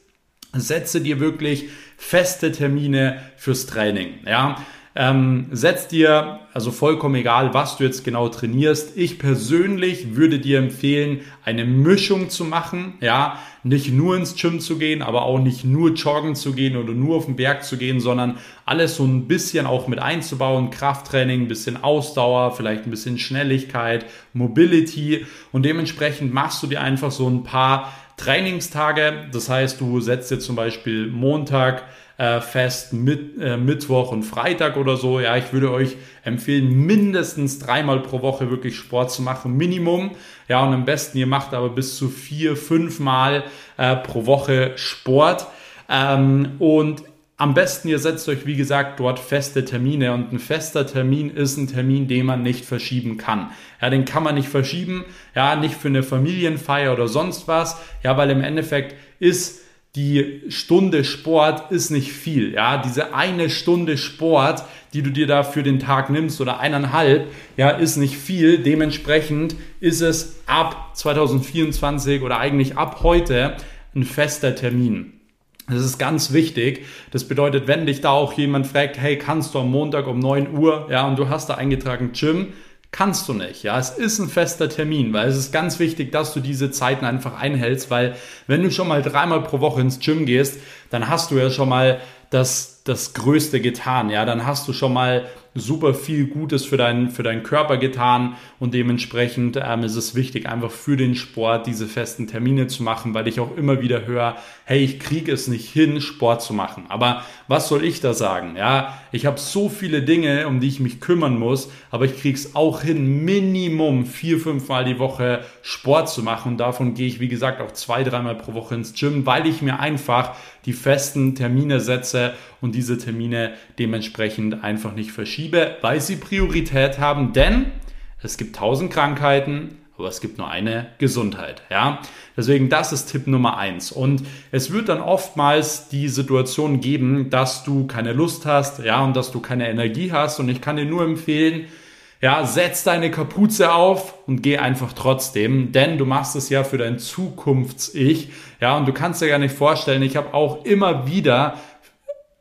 setze dir wirklich feste Termine fürs Training. Ja, ähm, setz dir, also vollkommen egal, was du jetzt genau trainierst. Ich persönlich würde dir empfehlen, eine Mischung zu machen. Ja, nicht nur ins Gym zu gehen, aber auch nicht nur joggen zu gehen oder nur auf den Berg zu gehen, sondern alles so ein bisschen auch mit einzubauen. Krafttraining, ein bisschen Ausdauer, vielleicht ein bisschen Schnelligkeit, Mobility. Und dementsprechend machst du dir einfach so ein paar Trainingstage. Das heißt, du setzt dir zum Beispiel Montag, äh, fest, mit, äh, Mittwoch und Freitag oder so. Ja, ich würde euch empfehlen, mindestens dreimal pro Woche wirklich Sport zu machen, Minimum. Ja, und am besten ihr macht aber bis zu vier, fünf Mal äh, pro Woche Sport. Ähm, und am besten ihr setzt euch, wie gesagt, dort feste Termine und ein fester Termin ist ein Termin, den man nicht verschieben kann. Ja, den kann man nicht verschieben, ja, nicht für eine Familienfeier oder sonst was, ja, weil im Endeffekt ist die Stunde Sport ist nicht viel. Ja, diese eine Stunde Sport, die du dir da für den Tag nimmst oder eineinhalb, ja, ist nicht viel. Dementsprechend ist es ab 2024 oder eigentlich ab heute ein fester Termin. Das ist ganz wichtig. Das bedeutet, wenn dich da auch jemand fragt, hey, kannst du am Montag um 9 Uhr, ja, und du hast da eingetragen Gym, kannst du nicht. Ja, es ist ein fester Termin, weil es ist ganz wichtig, dass du diese Zeiten einfach einhältst, weil wenn du schon mal dreimal pro Woche ins Gym gehst, dann hast du ja schon mal das, das Größte getan. Ja, dann hast du schon mal super viel Gutes für deinen, für deinen Körper getan und dementsprechend ähm, ist es wichtig, einfach für den Sport diese festen Termine zu machen, weil ich auch immer wieder höre, hey, ich kriege es nicht hin, Sport zu machen. Aber was soll ich da sagen? Ja, ich habe so viele Dinge, um die ich mich kümmern muss, aber ich kriege es auch hin, Minimum vier, fünf Mal die Woche Sport zu machen. Und davon gehe ich, wie gesagt, auch zwei, dreimal pro Woche ins Gym, weil ich mir einfach die festen Termine setze und diese Termine dementsprechend einfach nicht verschiebe, weil sie Priorität haben, denn es gibt tausend Krankheiten, aber es gibt nur eine Gesundheit. Ja, deswegen das ist Tipp Nummer eins. Und es wird dann oftmals die Situation geben, dass du keine Lust hast, ja, und dass du keine Energie hast. Und ich kann dir nur empfehlen, ja, setz deine Kapuze auf und geh einfach trotzdem, denn du machst es ja für dein Zukunfts-Ich. Ja, und du kannst dir gar nicht vorstellen, ich habe auch immer wieder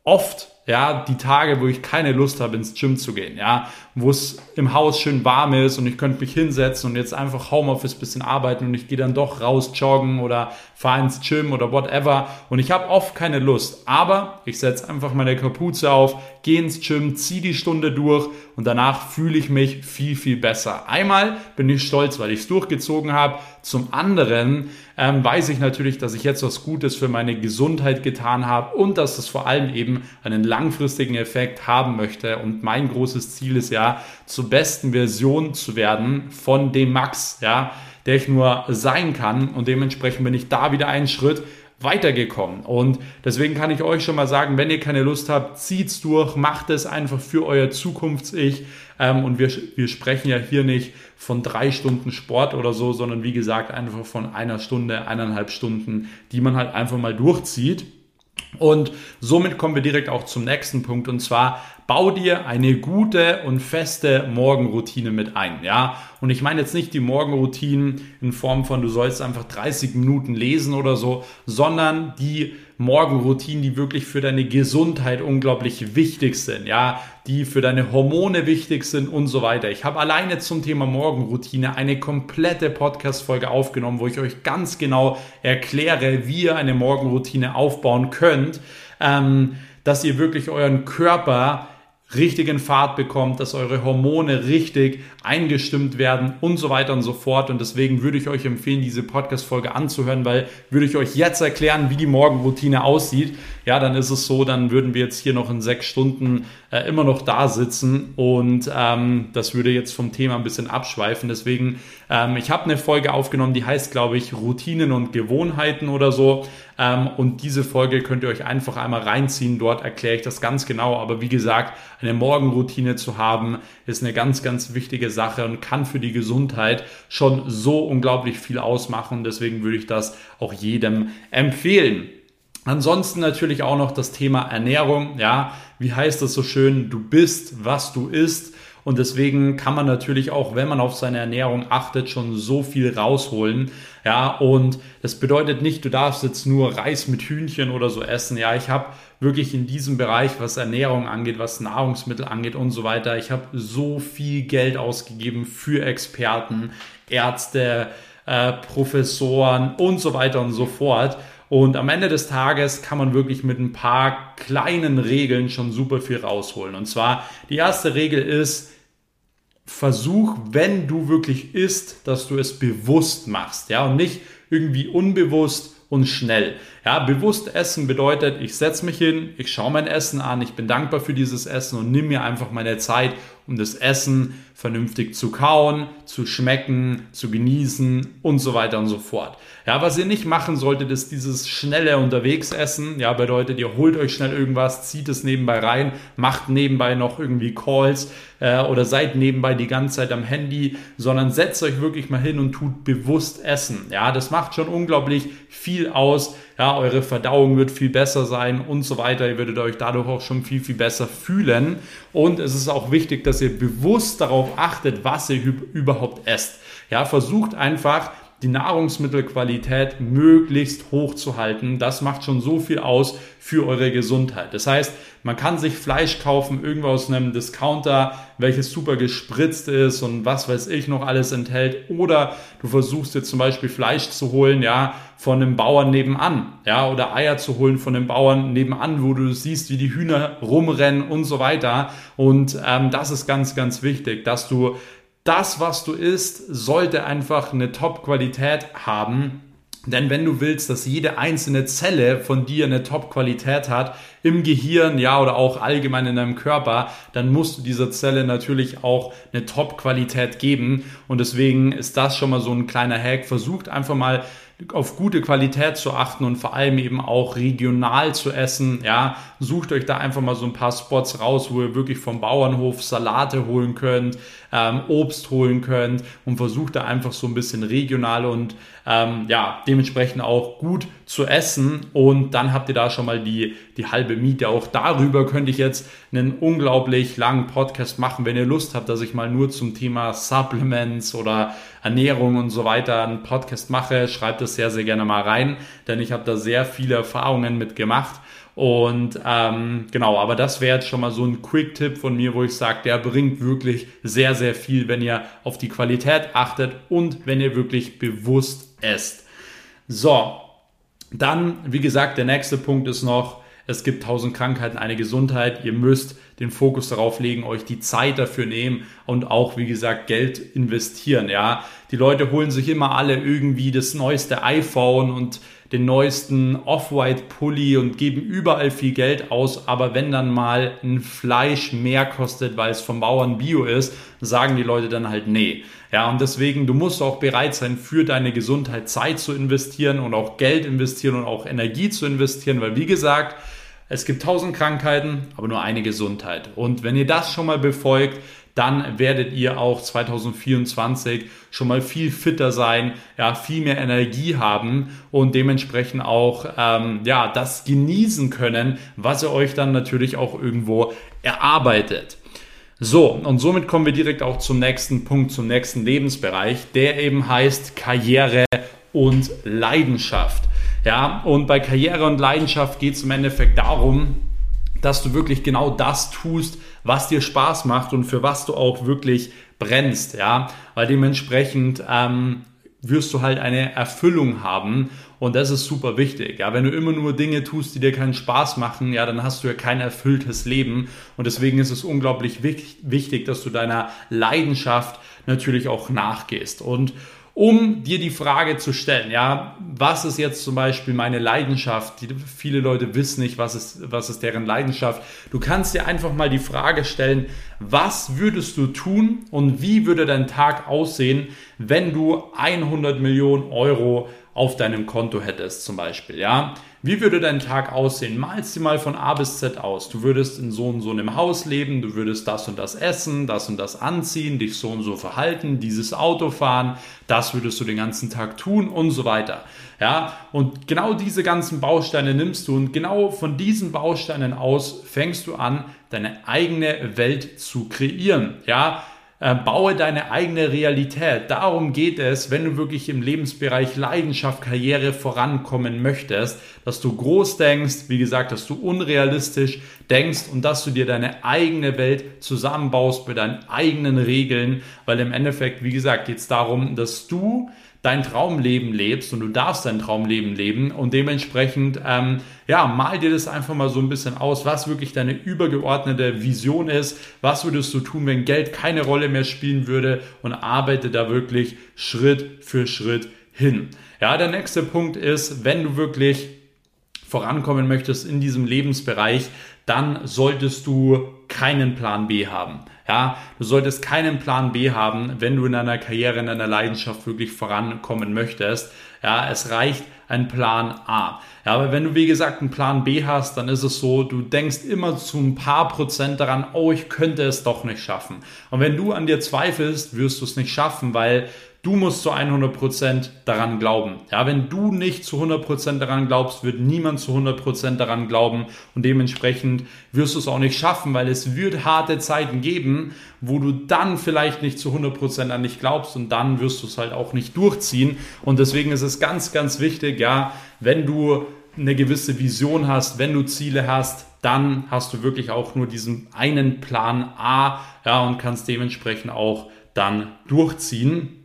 oft ja, die Tage, wo ich keine Lust habe, ins Gym zu gehen, ja, wo es im Haus schön warm ist und ich könnte mich hinsetzen und jetzt einfach Homeoffice bisschen arbeiten und ich gehe dann doch raus joggen oder fahre ins Gym oder whatever und ich habe oft keine Lust, aber ich setze einfach meine Kapuze auf, gehe ins Gym, ziehe die Stunde durch und danach fühle ich mich viel, viel besser. Einmal bin ich stolz, weil ich es durchgezogen habe, zum anderen ähm, weiß ich natürlich, dass ich jetzt was Gutes für meine Gesundheit getan habe und dass es vor allem eben einen langfristigen Effekt haben möchte. Und mein großes Ziel ist ja, zur besten Version zu werden von dem Max, ja, der ich nur sein kann. Und dementsprechend bin ich da wieder einen Schritt weitergekommen. Und deswegen kann ich euch schon mal sagen, wenn ihr keine Lust habt, zieht's durch, macht es einfach für euer Zukunfts-Ich. Ähm, und wir, wir sprechen ja hier nicht von drei Stunden Sport oder so, sondern wie gesagt einfach von einer Stunde, eineinhalb Stunden, die man halt einfach mal durchzieht. Und somit kommen wir direkt auch zum nächsten Punkt und zwar bau dir eine gute und feste Morgenroutine mit ein, ja? Und ich meine jetzt nicht die Morgenroutinen in Form von du sollst einfach 30 Minuten lesen oder so, sondern die Morgenroutinen, die wirklich für deine Gesundheit unglaublich wichtig sind, ja, die für deine Hormone wichtig sind und so weiter. Ich habe alleine zum Thema Morgenroutine eine komplette Podcast-Folge aufgenommen, wo ich euch ganz genau erkläre, wie ihr eine Morgenroutine aufbauen könnt, ähm, dass ihr wirklich euren Körper richtigen Fahrt bekommt, dass eure Hormone richtig eingestimmt werden und so weiter und so fort. Und deswegen würde ich euch empfehlen, diese Podcast-Folge anzuhören, weil würde ich euch jetzt erklären, wie die Morgenroutine aussieht, ja, dann ist es so, dann würden wir jetzt hier noch in sechs Stunden äh, immer noch da sitzen und ähm, das würde jetzt vom Thema ein bisschen abschweifen. Deswegen, ähm, ich habe eine Folge aufgenommen, die heißt, glaube ich, Routinen und Gewohnheiten oder so. Ähm, und diese Folge könnt ihr euch einfach einmal reinziehen. Dort erkläre ich das ganz genau. Aber wie gesagt, eine Morgenroutine zu haben, ist eine ganz, ganz wichtige Sache und kann für die Gesundheit schon so unglaublich viel ausmachen. Deswegen würde ich das auch jedem empfehlen. Ansonsten natürlich auch noch das Thema Ernährung. Ja, wie heißt das so schön? Du bist, was du isst. Und deswegen kann man natürlich auch, wenn man auf seine Ernährung achtet, schon so viel rausholen. Ja, und das bedeutet nicht, du darfst jetzt nur Reis mit Hühnchen oder so essen. Ja, ich habe wirklich in diesem Bereich, was Ernährung angeht, was Nahrungsmittel angeht und so weiter, ich habe so viel Geld ausgegeben für Experten, Ärzte, äh, Professoren und so weiter und so fort. Und am Ende des Tages kann man wirklich mit ein paar kleinen Regeln schon super viel rausholen. Und zwar, die erste Regel ist, versuch, wenn du wirklich isst, dass du es bewusst machst, ja, und nicht irgendwie unbewusst und schnell. Ja, bewusst essen bedeutet, ich setze mich hin, ich schaue mein Essen an, ich bin dankbar für dieses Essen und nimm mir einfach meine Zeit, um das Essen vernünftig zu kauen, zu schmecken, zu genießen und so weiter und so fort. Ja, was ihr nicht machen solltet, ist dieses schnelle Unterwegsessen. Ja, bedeutet, ihr holt euch schnell irgendwas, zieht es nebenbei rein, macht nebenbei noch irgendwie Calls äh, oder seid nebenbei die ganze Zeit am Handy, sondern setzt euch wirklich mal hin und tut bewusst essen. Ja, das macht schon unglaublich viel aus ja, eure Verdauung wird viel besser sein und so weiter. Ihr werdet euch dadurch auch schon viel, viel besser fühlen. Und es ist auch wichtig, dass ihr bewusst darauf achtet, was ihr überhaupt esst. Ja, versucht einfach die Nahrungsmittelqualität möglichst hoch zu halten. Das macht schon so viel aus für eure Gesundheit. Das heißt, man kann sich Fleisch kaufen, irgendwo aus einem Discounter, welches super gespritzt ist und was weiß ich noch alles enthält. Oder du versuchst dir zum Beispiel Fleisch zu holen, ja, von einem Bauern nebenan, ja, oder Eier zu holen von einem Bauern nebenan, wo du siehst, wie die Hühner rumrennen und so weiter. Und ähm, das ist ganz, ganz wichtig, dass du das, was du isst, sollte einfach eine Top-Qualität haben. Denn wenn du willst, dass jede einzelne Zelle von dir eine Top-Qualität hat, im Gehirn, ja, oder auch allgemein in deinem Körper, dann musst du dieser Zelle natürlich auch eine Top-Qualität geben. Und deswegen ist das schon mal so ein kleiner Hack. Versucht einfach mal auf gute Qualität zu achten und vor allem eben auch regional zu essen. Ja, sucht euch da einfach mal so ein paar Spots raus, wo ihr wirklich vom Bauernhof Salate holen könnt, ähm, Obst holen könnt und versucht da einfach so ein bisschen regional und ähm, ja, dementsprechend auch gut zu essen. Und dann habt ihr da schon mal die, die halbe Miete. Auch darüber könnte ich jetzt einen unglaublich langen Podcast machen, wenn ihr Lust habt, dass ich mal nur zum Thema Supplements oder Ernährung und so weiter einen Podcast mache. Schreibt es sehr, sehr gerne mal rein, denn ich habe da sehr viele Erfahrungen mit gemacht. Und ähm, genau, aber das wäre jetzt schon mal so ein Quick-Tipp von mir, wo ich sage, der bringt wirklich sehr, sehr viel, wenn ihr auf die Qualität achtet und wenn ihr wirklich bewusst esst. So, dann, wie gesagt, der nächste Punkt ist noch, es gibt tausend Krankheiten, eine Gesundheit. Ihr müsst den Fokus darauf legen, euch die Zeit dafür nehmen und auch, wie gesagt, Geld investieren. Ja, die Leute holen sich immer alle irgendwie das neueste iPhone und den neuesten Off-White-Pulli und geben überall viel Geld aus. Aber wenn dann mal ein Fleisch mehr kostet, weil es vom Bauern Bio ist, sagen die Leute dann halt nee. Ja, und deswegen, du musst auch bereit sein, für deine Gesundheit Zeit zu investieren und auch Geld investieren und auch Energie zu investieren, weil wie gesagt, es gibt tausend Krankheiten, aber nur eine Gesundheit. Und wenn ihr das schon mal befolgt, dann werdet ihr auch 2024 schon mal viel fitter sein, ja, viel mehr Energie haben und dementsprechend auch ähm, ja, das genießen können, was ihr euch dann natürlich auch irgendwo erarbeitet. So, und somit kommen wir direkt auch zum nächsten Punkt, zum nächsten Lebensbereich, der eben heißt Karriere und Leidenschaft. Ja, und bei Karriere und Leidenschaft geht es im Endeffekt darum, dass du wirklich genau das tust, was dir Spaß macht und für was du auch wirklich brennst, ja, weil dementsprechend ähm, wirst du halt eine Erfüllung haben und das ist super wichtig. Ja, wenn du immer nur Dinge tust, die dir keinen Spaß machen, ja, dann hast du ja kein erfülltes Leben und deswegen ist es unglaublich wichtig, dass du deiner Leidenschaft natürlich auch nachgehst und um dir die Frage zu stellen, ja, was ist jetzt zum Beispiel meine Leidenschaft? Die, viele Leute wissen nicht, was ist, was ist deren Leidenschaft. Du kannst dir einfach mal die Frage stellen, was würdest du tun und wie würde dein Tag aussehen, wenn du 100 Millionen Euro auf deinem Konto hättest zum Beispiel, ja? Wie würde dein Tag aussehen? Malst dir mal von A bis Z aus. Du würdest in so und so einem Haus leben, du würdest das und das essen, das und das anziehen, dich so und so verhalten, dieses Auto fahren, das würdest du den ganzen Tag tun und so weiter. Ja, und genau diese ganzen Bausteine nimmst du und genau von diesen Bausteinen aus fängst du an, deine eigene Welt zu kreieren. Ja, äh, baue deine eigene Realität. Darum geht es, wenn du wirklich im Lebensbereich Leidenschaft, Karriere vorankommen möchtest, dass du groß denkst, wie gesagt, dass du unrealistisch denkst und dass du dir deine eigene Welt zusammenbaust mit deinen eigenen Regeln, weil im Endeffekt, wie gesagt, geht es darum, dass du dein Traumleben lebst und du darfst dein Traumleben leben und dementsprechend, ähm, ja, mal dir das einfach mal so ein bisschen aus, was wirklich deine übergeordnete Vision ist, was würdest du tun, wenn Geld keine Rolle mehr spielen würde und arbeite da wirklich Schritt für Schritt hin. Ja, der nächste Punkt ist, wenn du wirklich vorankommen möchtest in diesem Lebensbereich, dann solltest du keinen Plan B haben. Ja, du solltest keinen Plan B haben, wenn du in deiner Karriere, in deiner Leidenschaft wirklich vorankommen möchtest. Ja, es reicht ein Plan A. Ja, aber wenn du, wie gesagt, einen Plan B hast, dann ist es so, du denkst immer zu ein paar Prozent daran, oh, ich könnte es doch nicht schaffen. Und wenn du an dir zweifelst, wirst du es nicht schaffen, weil Du musst zu 100% daran glauben. Ja, wenn du nicht zu 100% daran glaubst, wird niemand zu 100% daran glauben und dementsprechend wirst du es auch nicht schaffen, weil es wird harte Zeiten geben, wo du dann vielleicht nicht zu 100% an dich glaubst und dann wirst du es halt auch nicht durchziehen und deswegen ist es ganz, ganz wichtig, ja, wenn du eine gewisse Vision hast, wenn du Ziele hast, dann hast du wirklich auch nur diesen einen Plan A, ja, und kannst dementsprechend auch dann durchziehen.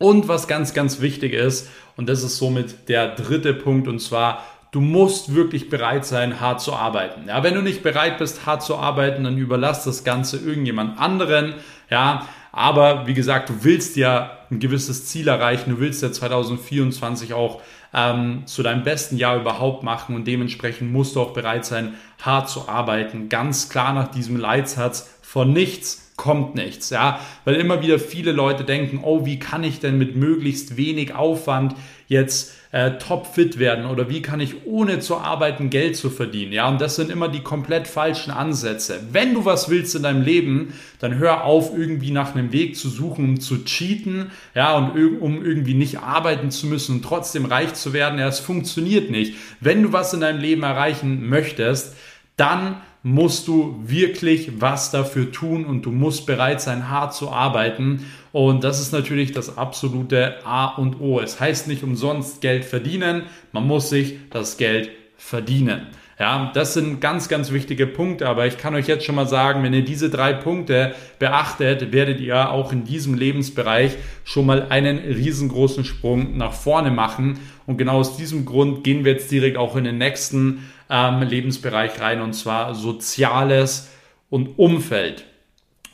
Und was ganz, ganz wichtig ist, und das ist somit der dritte Punkt, und zwar, du musst wirklich bereit sein, hart zu arbeiten. Ja, wenn du nicht bereit bist, hart zu arbeiten, dann überlass das Ganze irgendjemand anderen. Ja, aber wie gesagt, du willst ja ein gewisses Ziel erreichen. Du willst ja 2024 auch ähm, zu deinem besten Jahr überhaupt machen und dementsprechend musst du auch bereit sein, hart zu arbeiten. Ganz klar nach diesem Leitsatz von nichts kommt nichts, ja, weil immer wieder viele Leute denken, oh, wie kann ich denn mit möglichst wenig Aufwand jetzt äh, topfit werden oder wie kann ich ohne zu arbeiten Geld zu verdienen, ja, und das sind immer die komplett falschen Ansätze. Wenn du was willst in deinem Leben, dann hör auf, irgendwie nach einem Weg zu suchen, um zu cheaten, ja, und um irgendwie nicht arbeiten zu müssen und trotzdem reich zu werden, ja, es funktioniert nicht. Wenn du was in deinem Leben erreichen möchtest, dann musst du wirklich was dafür tun und du musst bereit sein, hart zu arbeiten. Und das ist natürlich das absolute A und O. Es heißt nicht umsonst Geld verdienen, man muss sich das Geld verdienen. Ja, das sind ganz, ganz wichtige Punkte, aber ich kann euch jetzt schon mal sagen, wenn ihr diese drei Punkte beachtet, werdet ihr auch in diesem Lebensbereich schon mal einen riesengroßen Sprung nach vorne machen. Und genau aus diesem Grund gehen wir jetzt direkt auch in den nächsten ähm, Lebensbereich rein, und zwar Soziales und Umfeld.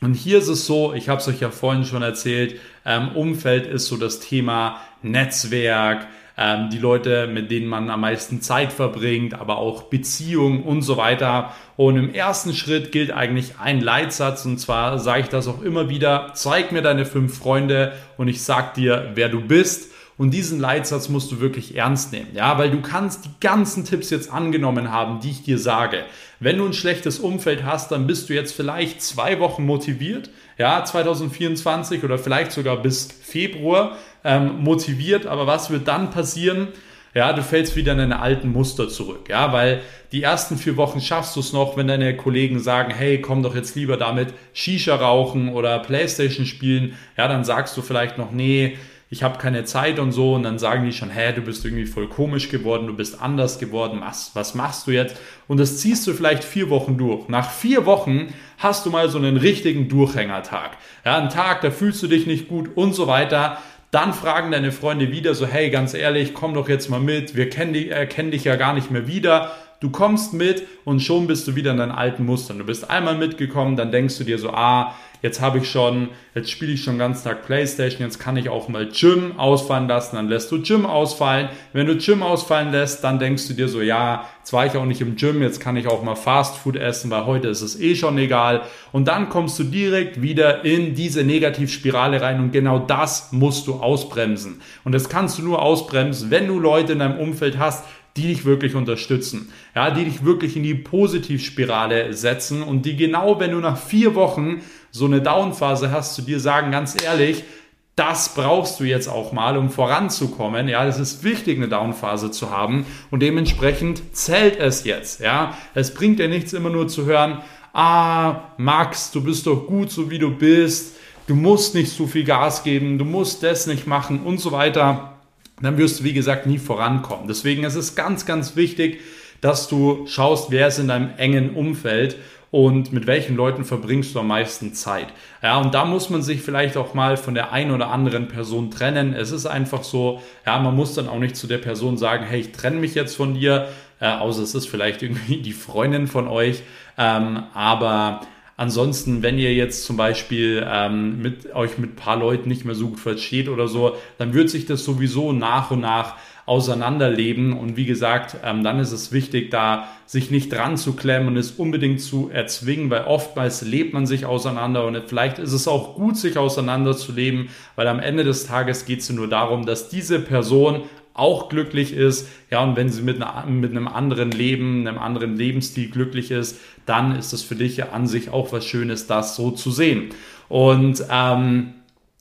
Und hier ist es so, ich habe es euch ja vorhin schon erzählt, ähm, Umfeld ist so das Thema Netzwerk, ähm, die Leute, mit denen man am meisten Zeit verbringt, aber auch Beziehungen und so weiter. Und im ersten Schritt gilt eigentlich ein Leitsatz und zwar sage ich das auch immer wieder, zeig mir deine fünf Freunde und ich sag dir, wer du bist. Und diesen Leitsatz musst du wirklich ernst nehmen, ja, weil du kannst die ganzen Tipps jetzt angenommen haben, die ich dir sage. Wenn du ein schlechtes Umfeld hast, dann bist du jetzt vielleicht zwei Wochen motiviert, ja, 2024 oder vielleicht sogar bis Februar ähm, motiviert. Aber was wird dann passieren? Ja, du fällst wieder in deine alten Muster zurück, ja, weil die ersten vier Wochen schaffst du es noch, wenn deine Kollegen sagen, hey, komm doch jetzt lieber damit Shisha rauchen oder Playstation spielen, ja, dann sagst du vielleicht noch, nee, ich habe keine Zeit und so und dann sagen die schon, hä, du bist irgendwie voll komisch geworden, du bist anders geworden, was, was machst du jetzt? Und das ziehst du vielleicht vier Wochen durch. Nach vier Wochen hast du mal so einen richtigen Durchhängertag. Ja, einen Tag, da fühlst du dich nicht gut und so weiter. Dann fragen deine Freunde wieder so, hey, ganz ehrlich, komm doch jetzt mal mit, wir kennen äh, kennen dich ja gar nicht mehr wieder. Du kommst mit und schon bist du wieder in deinen alten Mustern. Du bist einmal mitgekommen, dann denkst du dir so, ah, jetzt habe ich schon, jetzt spiele ich schon den ganzen Tag Playstation, jetzt kann ich auch mal Gym ausfallen lassen, dann lässt du Gym ausfallen. Wenn du Gym ausfallen lässt, dann denkst du dir so, ja, jetzt war ich auch nicht im Gym, jetzt kann ich auch mal Fast Food essen, weil heute ist es eh schon egal. Und dann kommst du direkt wieder in diese Negativspirale rein und genau das musst du ausbremsen. Und das kannst du nur ausbremsen, wenn du Leute in deinem Umfeld hast, die dich wirklich unterstützen, ja, die dich wirklich in die Positivspirale setzen und die genau, wenn du nach vier Wochen so eine Downphase hast, zu dir sagen, ganz ehrlich, das brauchst du jetzt auch mal, um voranzukommen. Ja, es ist wichtig, eine Downphase zu haben und dementsprechend zählt es jetzt. Ja, es bringt dir nichts, immer nur zu hören, ah, Max, du bist doch gut, so wie du bist. Du musst nicht so viel Gas geben, du musst das nicht machen und so weiter. Dann wirst du, wie gesagt, nie vorankommen. Deswegen ist es ganz, ganz wichtig, dass du schaust, wer ist in deinem engen Umfeld und mit welchen Leuten verbringst du am meisten Zeit. Ja, und da muss man sich vielleicht auch mal von der einen oder anderen Person trennen. Es ist einfach so, ja, man muss dann auch nicht zu der Person sagen, hey, ich trenne mich jetzt von dir, äh, außer es ist vielleicht irgendwie die Freundin von euch. Ähm, aber Ansonsten, wenn ihr jetzt zum Beispiel ähm, mit euch mit paar Leuten nicht mehr so gut versteht oder so, dann wird sich das sowieso nach und nach auseinanderleben. Und wie gesagt, ähm, dann ist es wichtig, da sich nicht dran zu klemmen und es unbedingt zu erzwingen, weil oftmals lebt man sich auseinander und vielleicht ist es auch gut, sich auseinanderzuleben, weil am Ende des Tages geht es nur darum, dass diese Person auch glücklich ist, ja, und wenn sie mit, einer, mit einem anderen Leben, einem anderen Lebensstil glücklich ist, dann ist es für dich ja an sich auch was Schönes, das so zu sehen. Und ähm,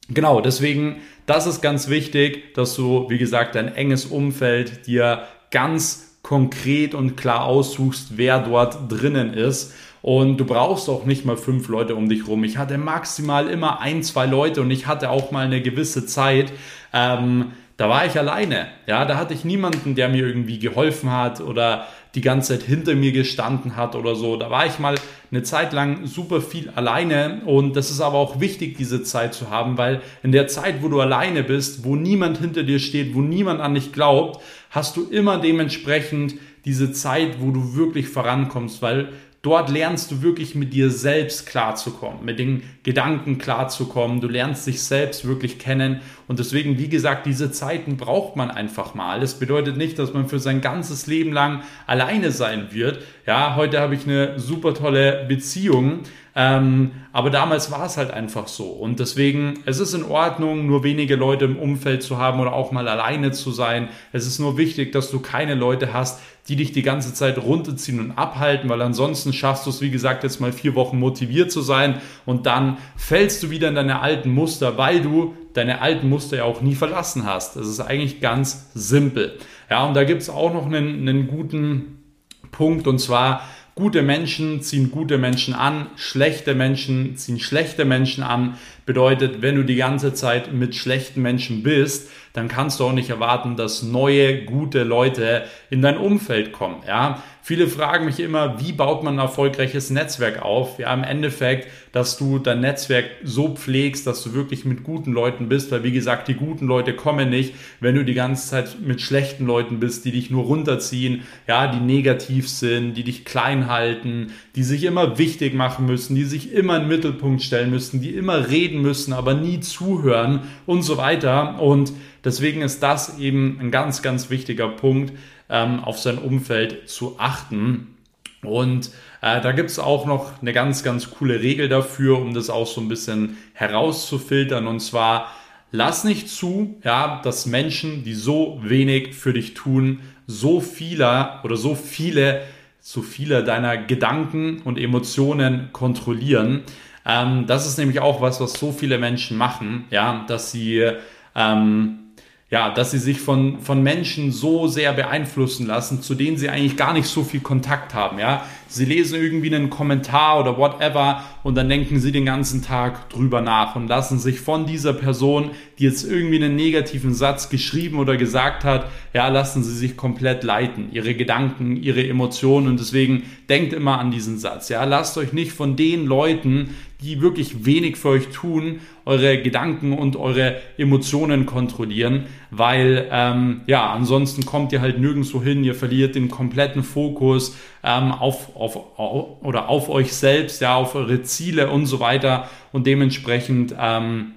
genau, deswegen das ist ganz wichtig, dass du, wie gesagt, dein enges Umfeld dir ganz konkret und klar aussuchst, wer dort drinnen ist. Und du brauchst auch nicht mal fünf Leute um dich rum. Ich hatte maximal immer ein, zwei Leute und ich hatte auch mal eine gewisse Zeit, ähm, da war ich alleine. Ja, da hatte ich niemanden, der mir irgendwie geholfen hat oder die ganze Zeit hinter mir gestanden hat oder so. Da war ich mal eine Zeit lang super viel alleine und das ist aber auch wichtig, diese Zeit zu haben, weil in der Zeit, wo du alleine bist, wo niemand hinter dir steht, wo niemand an dich glaubt, hast du immer dementsprechend diese Zeit, wo du wirklich vorankommst, weil Dort lernst du wirklich mit dir selbst klarzukommen, mit den Gedanken klarzukommen. Du lernst dich selbst wirklich kennen. Und deswegen, wie gesagt, diese Zeiten braucht man einfach mal. Das bedeutet nicht, dass man für sein ganzes Leben lang alleine sein wird. Ja, heute habe ich eine super tolle Beziehung. Ähm, aber damals war es halt einfach so. Und deswegen, es ist in Ordnung, nur wenige Leute im Umfeld zu haben oder auch mal alleine zu sein. Es ist nur wichtig, dass du keine Leute hast, die dich die ganze Zeit runterziehen und abhalten, weil ansonsten schaffst du es, wie gesagt, jetzt mal vier Wochen motiviert zu sein und dann fällst du wieder in deine alten Muster, weil du deine alten Muster ja auch nie verlassen hast. Das ist eigentlich ganz simpel. Ja, und da gibt es auch noch einen, einen guten Punkt und zwar, Gute Menschen ziehen gute Menschen an, schlechte Menschen ziehen schlechte Menschen an. Bedeutet, wenn du die ganze Zeit mit schlechten Menschen bist, dann kannst du auch nicht erwarten, dass neue, gute Leute in dein Umfeld kommen. Ja, Viele fragen mich immer, wie baut man ein erfolgreiches Netzwerk auf? Ja, im Endeffekt, dass du dein Netzwerk so pflegst, dass du wirklich mit guten Leuten bist, weil wie gesagt, die guten Leute kommen nicht, wenn du die ganze Zeit mit schlechten Leuten bist, die dich nur runterziehen, ja, die negativ sind, die dich klein halten, die sich immer wichtig machen müssen, die sich immer in den Mittelpunkt stellen müssen, die immer reden müssen, aber nie zuhören und so weiter. Und deswegen ist das eben ein ganz, ganz wichtiger Punkt, ähm, auf sein Umfeld zu achten. Und äh, da gibt es auch noch eine ganz, ganz coole Regel dafür, um das auch so ein bisschen herauszufiltern. Und zwar, lass nicht zu, ja, dass Menschen, die so wenig für dich tun, so vieler oder so viele, so viele deiner Gedanken und Emotionen kontrollieren. Ähm, das ist nämlich auch was, was so viele Menschen machen, ja, dass sie ähm, ja, dass sie sich von, von Menschen so sehr beeinflussen lassen, zu denen sie eigentlich gar nicht so viel Kontakt haben, ja. Sie lesen irgendwie einen Kommentar oder whatever und dann denken sie den ganzen Tag drüber nach und lassen sich von dieser Person, die jetzt irgendwie einen negativen Satz geschrieben oder gesagt hat, ja, lassen sie sich komplett leiten, ihre Gedanken, ihre Emotionen und deswegen denkt immer an diesen Satz, ja. Lasst euch nicht von den Leuten, die wirklich wenig für euch tun, eure Gedanken und eure Emotionen kontrollieren, weil ähm, ja, ansonsten kommt ihr halt nirgendwo hin, ihr verliert den kompletten Fokus ähm, auf, auf, auf, oder auf euch selbst, ja, auf eure Ziele und so weiter. Und dementsprechend ähm,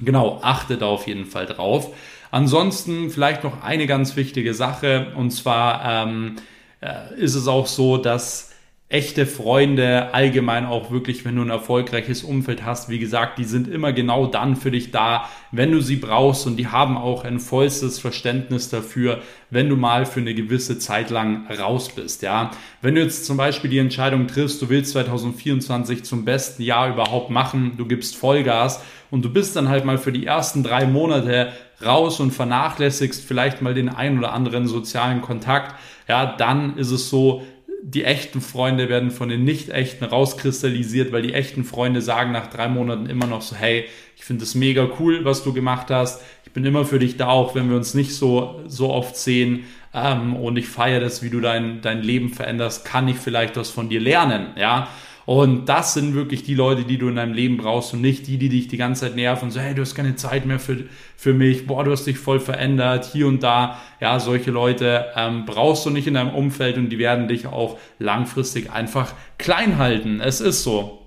genau, achtet auf jeden Fall drauf. Ansonsten vielleicht noch eine ganz wichtige Sache. Und zwar ähm, äh, ist es auch so, dass echte Freunde, allgemein auch wirklich, wenn du ein erfolgreiches Umfeld hast, wie gesagt, die sind immer genau dann für dich da, wenn du sie brauchst und die haben auch ein vollstes Verständnis dafür, wenn du mal für eine gewisse Zeit lang raus bist, ja. Wenn du jetzt zum Beispiel die Entscheidung triffst, du willst 2024 zum besten Jahr überhaupt machen, du gibst Vollgas und du bist dann halt mal für die ersten drei Monate raus und vernachlässigst vielleicht mal den einen oder anderen sozialen Kontakt, ja, dann ist es so, die echten Freunde werden von den nicht echten rauskristallisiert, weil die echten Freunde sagen nach drei Monaten immer noch so, hey, ich finde es mega cool, was du gemacht hast. Ich bin immer für dich da, auch wenn wir uns nicht so, so oft sehen. Ähm, und ich feiere das, wie du dein, dein Leben veränderst. Kann ich vielleicht was von dir lernen? Ja. Und das sind wirklich die Leute, die du in deinem Leben brauchst und nicht die, die dich die ganze Zeit nerven und so, hey, du hast keine Zeit mehr für, für mich, boah, du hast dich voll verändert, hier und da. Ja, solche Leute ähm, brauchst du nicht in deinem Umfeld und die werden dich auch langfristig einfach klein halten. Es ist so.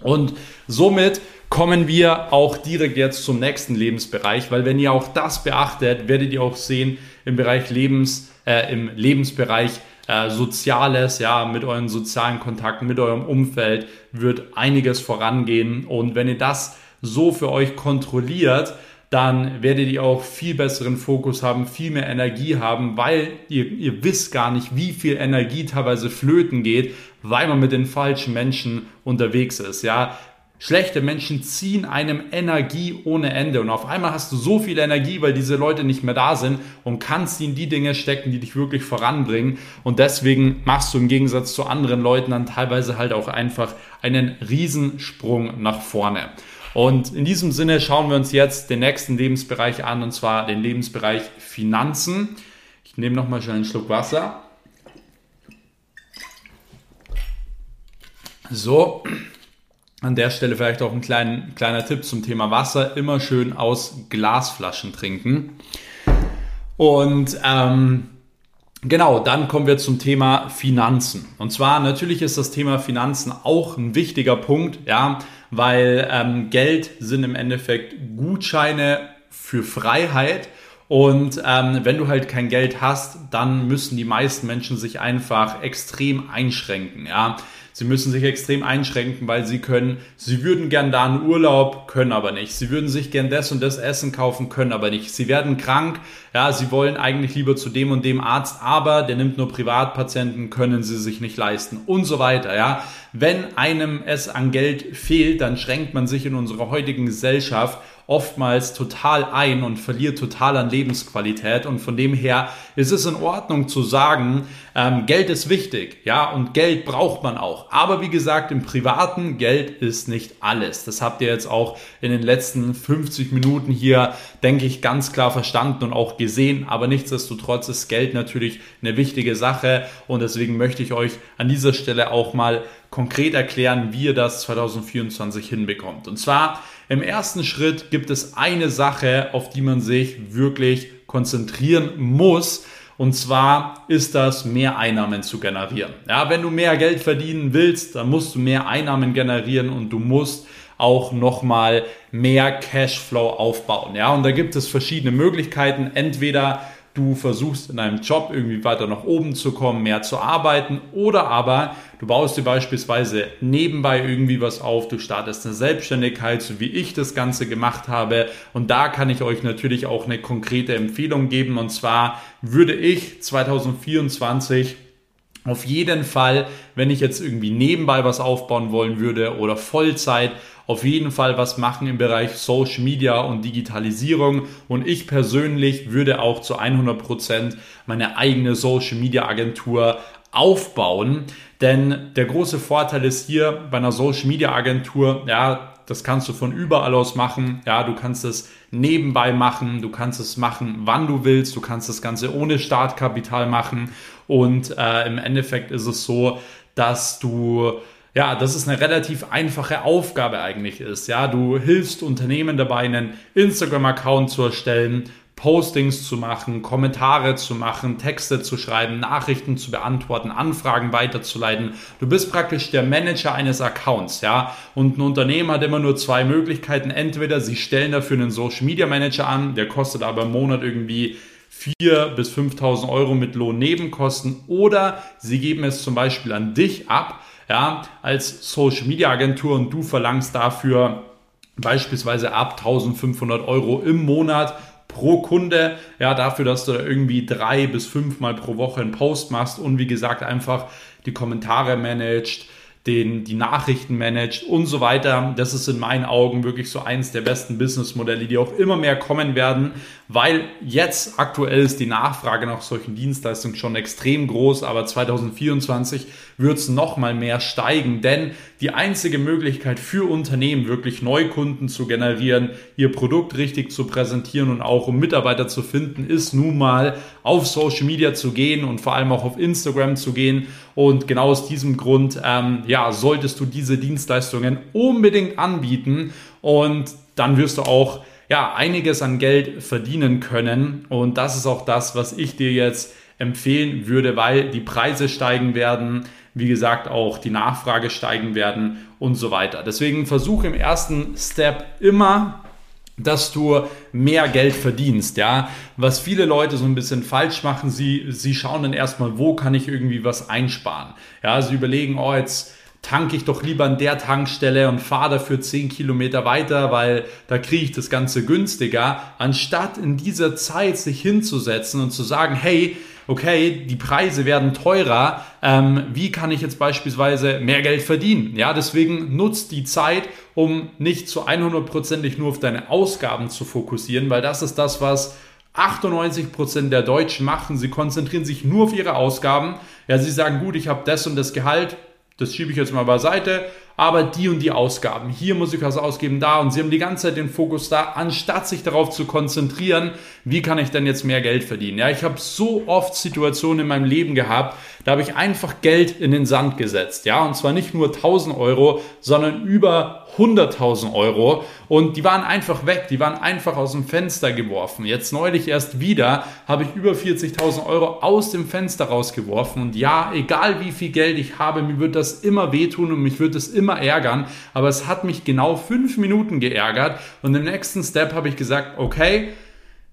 Und somit kommen wir auch direkt jetzt zum nächsten Lebensbereich, weil wenn ihr auch das beachtet, werdet ihr auch sehen im Bereich Lebens, äh, im Lebensbereich äh, Soziales, ja, mit euren sozialen Kontakten, mit eurem Umfeld wird einiges vorangehen. Und wenn ihr das so für euch kontrolliert, dann werdet ihr auch viel besseren Fokus haben, viel mehr Energie haben, weil ihr, ihr wisst gar nicht, wie viel Energie teilweise flöten geht, weil man mit den falschen Menschen unterwegs ist. Ja, Schlechte Menschen ziehen einem Energie ohne Ende und auf einmal hast du so viel Energie, weil diese Leute nicht mehr da sind und kannst sie in die Dinge stecken, die dich wirklich voranbringen und deswegen machst du im Gegensatz zu anderen Leuten dann teilweise halt auch einfach einen Riesensprung nach vorne. Und in diesem Sinne schauen wir uns jetzt den nächsten Lebensbereich an und zwar den Lebensbereich Finanzen. Ich nehme nochmal schnell einen Schluck Wasser. So, an der Stelle vielleicht auch ein klein, kleiner Tipp zum Thema Wasser. Immer schön aus Glasflaschen trinken. Und ähm, genau, dann kommen wir zum Thema Finanzen. Und zwar natürlich ist das Thema Finanzen auch ein wichtiger Punkt, ja, weil ähm, Geld sind im Endeffekt Gutscheine für Freiheit. Und ähm, wenn du halt kein Geld hast, dann müssen die meisten Menschen sich einfach extrem einschränken. Ja, Sie müssen sich extrem einschränken, weil sie können, sie würden gern da einen Urlaub, können aber nicht. Sie würden sich gern das und das Essen kaufen, können aber nicht. Sie werden krank, ja, sie wollen eigentlich lieber zu dem und dem Arzt, aber der nimmt nur Privatpatienten, können sie sich nicht leisten und so weiter, ja. Wenn einem es an Geld fehlt, dann schränkt man sich in unserer heutigen Gesellschaft oftmals total ein und verliert total an Lebensqualität. Und von dem her ist es in Ordnung zu sagen, ähm, Geld ist wichtig, ja, und Geld braucht man auch. Aber wie gesagt, im privaten Geld ist nicht alles. Das habt ihr jetzt auch in den letzten 50 Minuten hier, denke ich, ganz klar verstanden und auch gesehen. Aber nichtsdestotrotz ist Geld natürlich eine wichtige Sache und deswegen möchte ich euch an dieser Stelle auch mal konkret erklären, wie ihr das 2024 hinbekommt. Und zwar im ersten Schritt gibt es eine Sache, auf die man sich wirklich konzentrieren muss. Und zwar ist das, mehr Einnahmen zu generieren. Ja, wenn du mehr Geld verdienen willst, dann musst du mehr Einnahmen generieren und du musst auch nochmal mehr Cashflow aufbauen. Ja, und da gibt es verschiedene Möglichkeiten. Entweder du versuchst in deinem Job irgendwie weiter nach oben zu kommen, mehr zu arbeiten oder aber du baust dir beispielsweise nebenbei irgendwie was auf, du startest eine Selbstständigkeit, so wie ich das Ganze gemacht habe. Und da kann ich euch natürlich auch eine konkrete Empfehlung geben. Und zwar würde ich 2024 auf jeden Fall, wenn ich jetzt irgendwie nebenbei was aufbauen wollen würde oder Vollzeit, auf jeden Fall was machen im Bereich Social Media und Digitalisierung. Und ich persönlich würde auch zu 100 Prozent meine eigene Social Media Agentur aufbauen. Denn der große Vorteil ist hier bei einer Social Media Agentur, ja, das kannst du von überall aus machen. Ja, du kannst es nebenbei machen, du kannst es machen, wann du willst, du kannst das Ganze ohne Startkapital machen. Und äh, im Endeffekt ist es so, dass du ja, dass es eine relativ einfache Aufgabe eigentlich ist. Ja, du hilfst Unternehmen dabei, einen Instagram-Account zu erstellen, Postings zu machen, Kommentare zu machen, Texte zu schreiben, Nachrichten zu beantworten, Anfragen weiterzuleiten. Du bist praktisch der Manager eines Accounts, ja. Und ein Unternehmen hat immer nur zwei Möglichkeiten. Entweder sie stellen dafür einen Social Media Manager an, der kostet aber im Monat irgendwie 4.000 bis 5.000 Euro mit Lohnnebenkosten oder sie geben es zum Beispiel an dich ab ja, als Social Media Agentur und du verlangst dafür beispielsweise ab 1500 Euro im Monat pro Kunde, ja, dafür, dass du da irgendwie drei bis fünfmal pro Woche einen Post machst und wie gesagt einfach die Kommentare managst, den, die Nachrichten managt und so weiter. Das ist in meinen Augen wirklich so eins der besten Businessmodelle, die auch immer mehr kommen werden, weil jetzt aktuell ist die Nachfrage nach solchen Dienstleistungen schon extrem groß, aber 2024 wird es nochmal mehr steigen, denn die einzige Möglichkeit für Unternehmen wirklich Neukunden zu generieren, ihr Produkt richtig zu präsentieren und auch um Mitarbeiter zu finden, ist nun mal auf Social Media zu gehen und vor allem auch auf Instagram zu gehen. Und genau aus diesem Grund, ähm, ja, solltest du diese Dienstleistungen unbedingt anbieten und dann wirst du auch ja, einiges an Geld verdienen können. Und das ist auch das, was ich dir jetzt empfehlen würde, weil die Preise steigen werden, wie gesagt auch die Nachfrage steigen werden und so weiter. Deswegen versuche im ersten Step immer dass du mehr Geld verdienst, ja. Was viele Leute so ein bisschen falsch machen, sie, sie schauen dann erstmal, wo kann ich irgendwie was einsparen. Ja, sie überlegen, oh, jetzt tanke ich doch lieber an der Tankstelle und fahre dafür 10 Kilometer weiter, weil da kriege ich das Ganze günstiger, anstatt in dieser Zeit sich hinzusetzen und zu sagen, hey, okay, die Preise werden teurer, ähm, wie kann ich jetzt beispielsweise mehr Geld verdienen? Ja, deswegen nutzt die Zeit, um nicht zu 100%ig nur auf deine Ausgaben zu fokussieren, weil das ist das, was 98% der Deutschen machen. Sie konzentrieren sich nur auf ihre Ausgaben. Ja, sie sagen, gut, ich habe das und das Gehalt, das schiebe ich jetzt mal beiseite, aber die und die Ausgaben, hier muss ich was ausgeben, da. Und sie haben die ganze Zeit den Fokus da, anstatt sich darauf zu konzentrieren, wie kann ich denn jetzt mehr Geld verdienen. Ja, ich habe so oft Situationen in meinem Leben gehabt, da habe ich einfach Geld in den Sand gesetzt, ja, und zwar nicht nur 1000 Euro, sondern über 100.000 Euro. Und die waren einfach weg, die waren einfach aus dem Fenster geworfen. Jetzt neulich erst wieder habe ich über 40.000 Euro aus dem Fenster rausgeworfen. Und ja, egal wie viel Geld ich habe, mir wird das immer wehtun und mich wird es immer ärgern, aber es hat mich genau fünf Minuten geärgert und im nächsten Step habe ich gesagt, okay,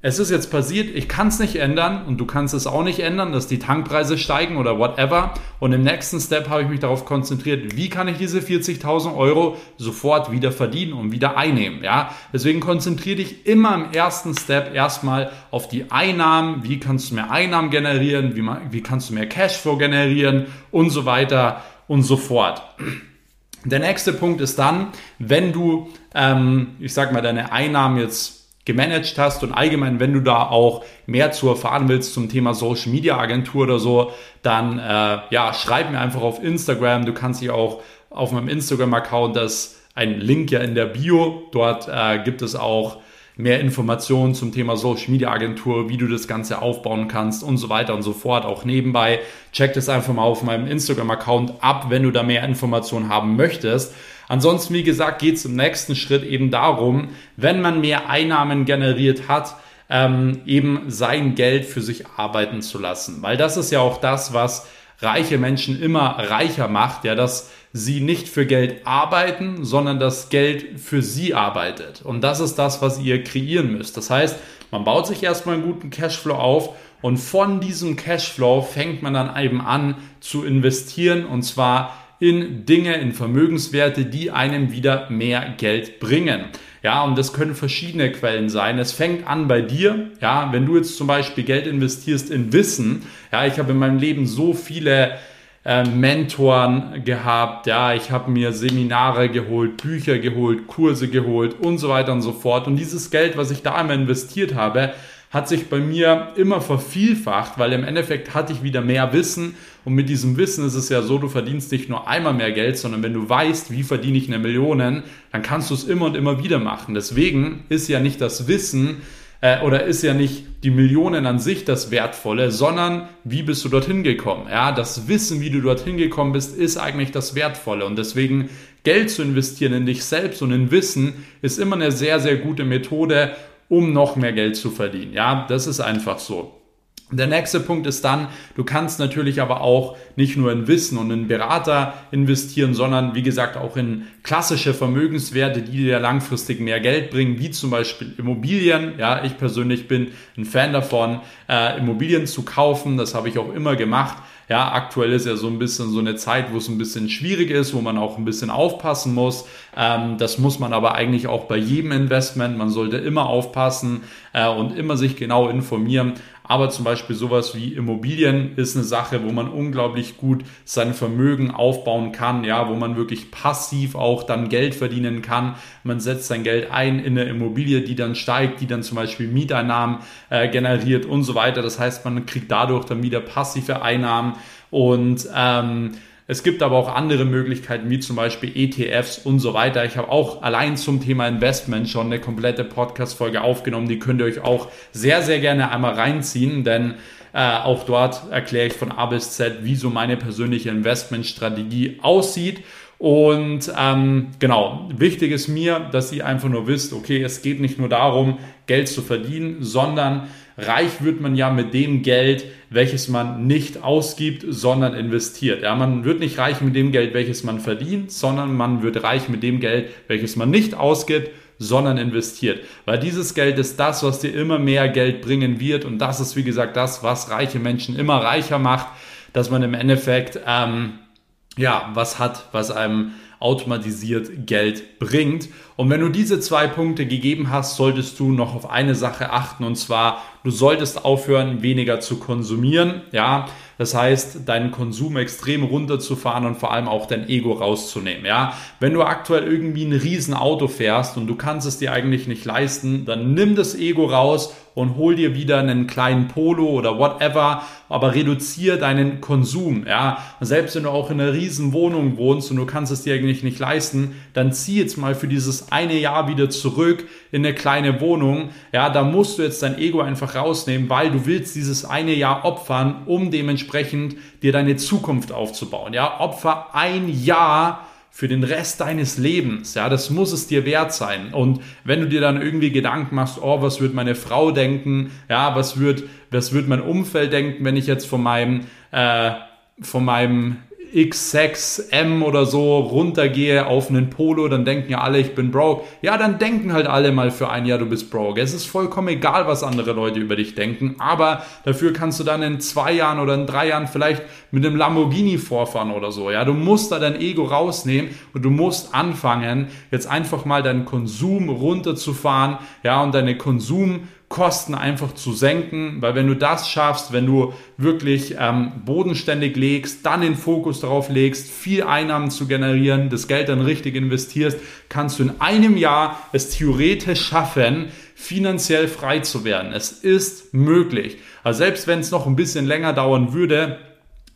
es ist jetzt passiert, ich kann es nicht ändern und du kannst es auch nicht ändern, dass die Tankpreise steigen oder whatever. Und im nächsten Step habe ich mich darauf konzentriert, wie kann ich diese 40.000 Euro sofort wieder verdienen und wieder einnehmen. Ja, deswegen konzentriere dich immer im ersten Step erstmal auf die Einnahmen. Wie kannst du mehr Einnahmen generieren? Wie, wie kannst du mehr Cashflow generieren und so weiter und so fort. Der nächste Punkt ist dann, wenn du, ähm, ich sag mal, deine Einnahmen jetzt gemanagt hast und allgemein, wenn du da auch mehr zu erfahren willst zum Thema Social Media Agentur oder so, dann äh, ja, schreib mir einfach auf Instagram. Du kannst dich auch auf meinem Instagram-Account, das ein Link ja in der Bio, dort äh, gibt es auch mehr Informationen zum Thema Social Media Agentur, wie du das Ganze aufbauen kannst und so weiter und so fort. Auch nebenbei check das einfach mal auf meinem Instagram-Account ab, wenn du da mehr Informationen haben möchtest. Ansonsten, wie gesagt, geht es im nächsten Schritt eben darum, wenn man mehr Einnahmen generiert hat, ähm, eben sein Geld für sich arbeiten zu lassen. Weil das ist ja auch das, was reiche Menschen immer reicher macht, ja, dass sie nicht für Geld arbeiten, sondern das Geld für sie arbeitet. Und das ist das, was ihr kreieren müsst. Das heißt, man baut sich erstmal einen guten Cashflow auf und von diesem Cashflow fängt man dann eben an zu investieren und zwar in Dinge, in Vermögenswerte, die einem wieder mehr Geld bringen. Ja, und das können verschiedene Quellen sein. Es fängt an bei dir. Ja, wenn du jetzt zum Beispiel Geld investierst in Wissen. Ja, ich habe in meinem Leben so viele äh, Mentoren gehabt, ja, ich habe mir Seminare geholt, Bücher geholt, Kurse geholt und so weiter und so fort. Und dieses Geld, was ich da einmal investiert habe, hat sich bei mir immer vervielfacht, weil im Endeffekt hatte ich wieder mehr Wissen und mit diesem Wissen ist es ja so, du verdienst nicht nur einmal mehr Geld, sondern wenn du weißt, wie verdiene ich eine Million, dann kannst du es immer und immer wieder machen. Deswegen ist ja nicht das Wissen äh, oder ist ja nicht die Millionen an sich das Wertvolle, sondern wie bist du dorthin gekommen? Ja, das Wissen, wie du dorthin gekommen bist, ist eigentlich das Wertvolle und deswegen Geld zu investieren in dich selbst und in Wissen ist immer eine sehr, sehr gute Methode, um noch mehr Geld zu verdienen. Ja, das ist einfach so. Der nächste Punkt ist dann, du kannst natürlich aber auch nicht nur in Wissen und in Berater investieren, sondern wie gesagt auch in klassische Vermögenswerte, die dir langfristig mehr Geld bringen, wie zum Beispiel Immobilien. Ja, ich persönlich bin ein Fan davon, äh, Immobilien zu kaufen. Das habe ich auch immer gemacht. Ja, aktuell ist ja so ein bisschen so eine Zeit, wo es ein bisschen schwierig ist, wo man auch ein bisschen aufpassen muss. Ähm, das muss man aber eigentlich auch bei jedem Investment. Man sollte immer aufpassen äh, und immer sich genau informieren. Aber zum Beispiel sowas wie Immobilien ist eine Sache, wo man unglaublich gut sein Vermögen aufbauen kann, ja, wo man wirklich passiv auch dann Geld verdienen kann. Man setzt sein Geld ein in eine Immobilie, die dann steigt, die dann zum Beispiel Mieteinnahmen äh, generiert und so weiter. Das heißt, man kriegt dadurch dann wieder passive Einnahmen und ähm, es gibt aber auch andere Möglichkeiten, wie zum Beispiel ETFs und so weiter. Ich habe auch allein zum Thema Investment schon eine komplette Podcast-Folge aufgenommen. Die könnt ihr euch auch sehr, sehr gerne einmal reinziehen, denn äh, auch dort erkläre ich von A bis Z, wie so meine persönliche Investmentstrategie aussieht. Und ähm, genau, wichtig ist mir, dass ihr einfach nur wisst, okay, es geht nicht nur darum, Geld zu verdienen, sondern reich wird man ja mit dem Geld, welches man nicht ausgibt, sondern investiert. Ja, man wird nicht reich mit dem Geld, welches man verdient, sondern man wird reich mit dem Geld, welches man nicht ausgibt, sondern investiert. Weil dieses Geld ist das, was dir immer mehr Geld bringen wird und das ist, wie gesagt, das, was reiche Menschen immer reicher macht, dass man im Endeffekt ähm, ja, was hat, was einem automatisiert Geld bringt. Und wenn du diese zwei Punkte gegeben hast, solltest du noch auf eine Sache achten und zwar, du solltest aufhören, weniger zu konsumieren. Ja, das heißt, deinen Konsum extrem runterzufahren und vor allem auch dein Ego rauszunehmen. Ja, wenn du aktuell irgendwie ein Riesenauto fährst und du kannst es dir eigentlich nicht leisten, dann nimm das Ego raus und hol dir wieder einen kleinen Polo oder whatever, aber reduziere deinen Konsum. Ja, selbst wenn du auch in einer riesen Wohnung wohnst und du kannst es dir eigentlich nicht leisten, dann zieh jetzt mal für dieses eine Jahr wieder zurück in eine kleine Wohnung. Ja, da musst du jetzt dein Ego einfach rausnehmen, weil du willst dieses eine Jahr opfern, um dementsprechend dir deine Zukunft aufzubauen. Ja, opfer ein Jahr für den Rest deines Lebens. Ja, das muss es dir wert sein. Und wenn du dir dann irgendwie Gedanken machst, oh, was wird meine Frau denken? Ja, was wird, was wird mein Umfeld denken, wenn ich jetzt von meinem, äh, von meinem X6M oder so runtergehe auf einen Polo, dann denken ja alle, ich bin broke. Ja, dann denken halt alle mal für ein Jahr, du bist broke. Es ist vollkommen egal, was andere Leute über dich denken, aber dafür kannst du dann in zwei Jahren oder in drei Jahren vielleicht mit einem Lamborghini vorfahren oder so. Ja, du musst da dein Ego rausnehmen und du musst anfangen, jetzt einfach mal deinen Konsum runterzufahren, ja, und deine Konsum Kosten einfach zu senken, weil wenn du das schaffst, wenn du wirklich ähm, bodenständig legst, dann den Fokus darauf legst, viel Einnahmen zu generieren, das Geld dann richtig investierst, kannst du in einem Jahr es theoretisch schaffen, finanziell frei zu werden. Es ist möglich. Also selbst wenn es noch ein bisschen länger dauern würde,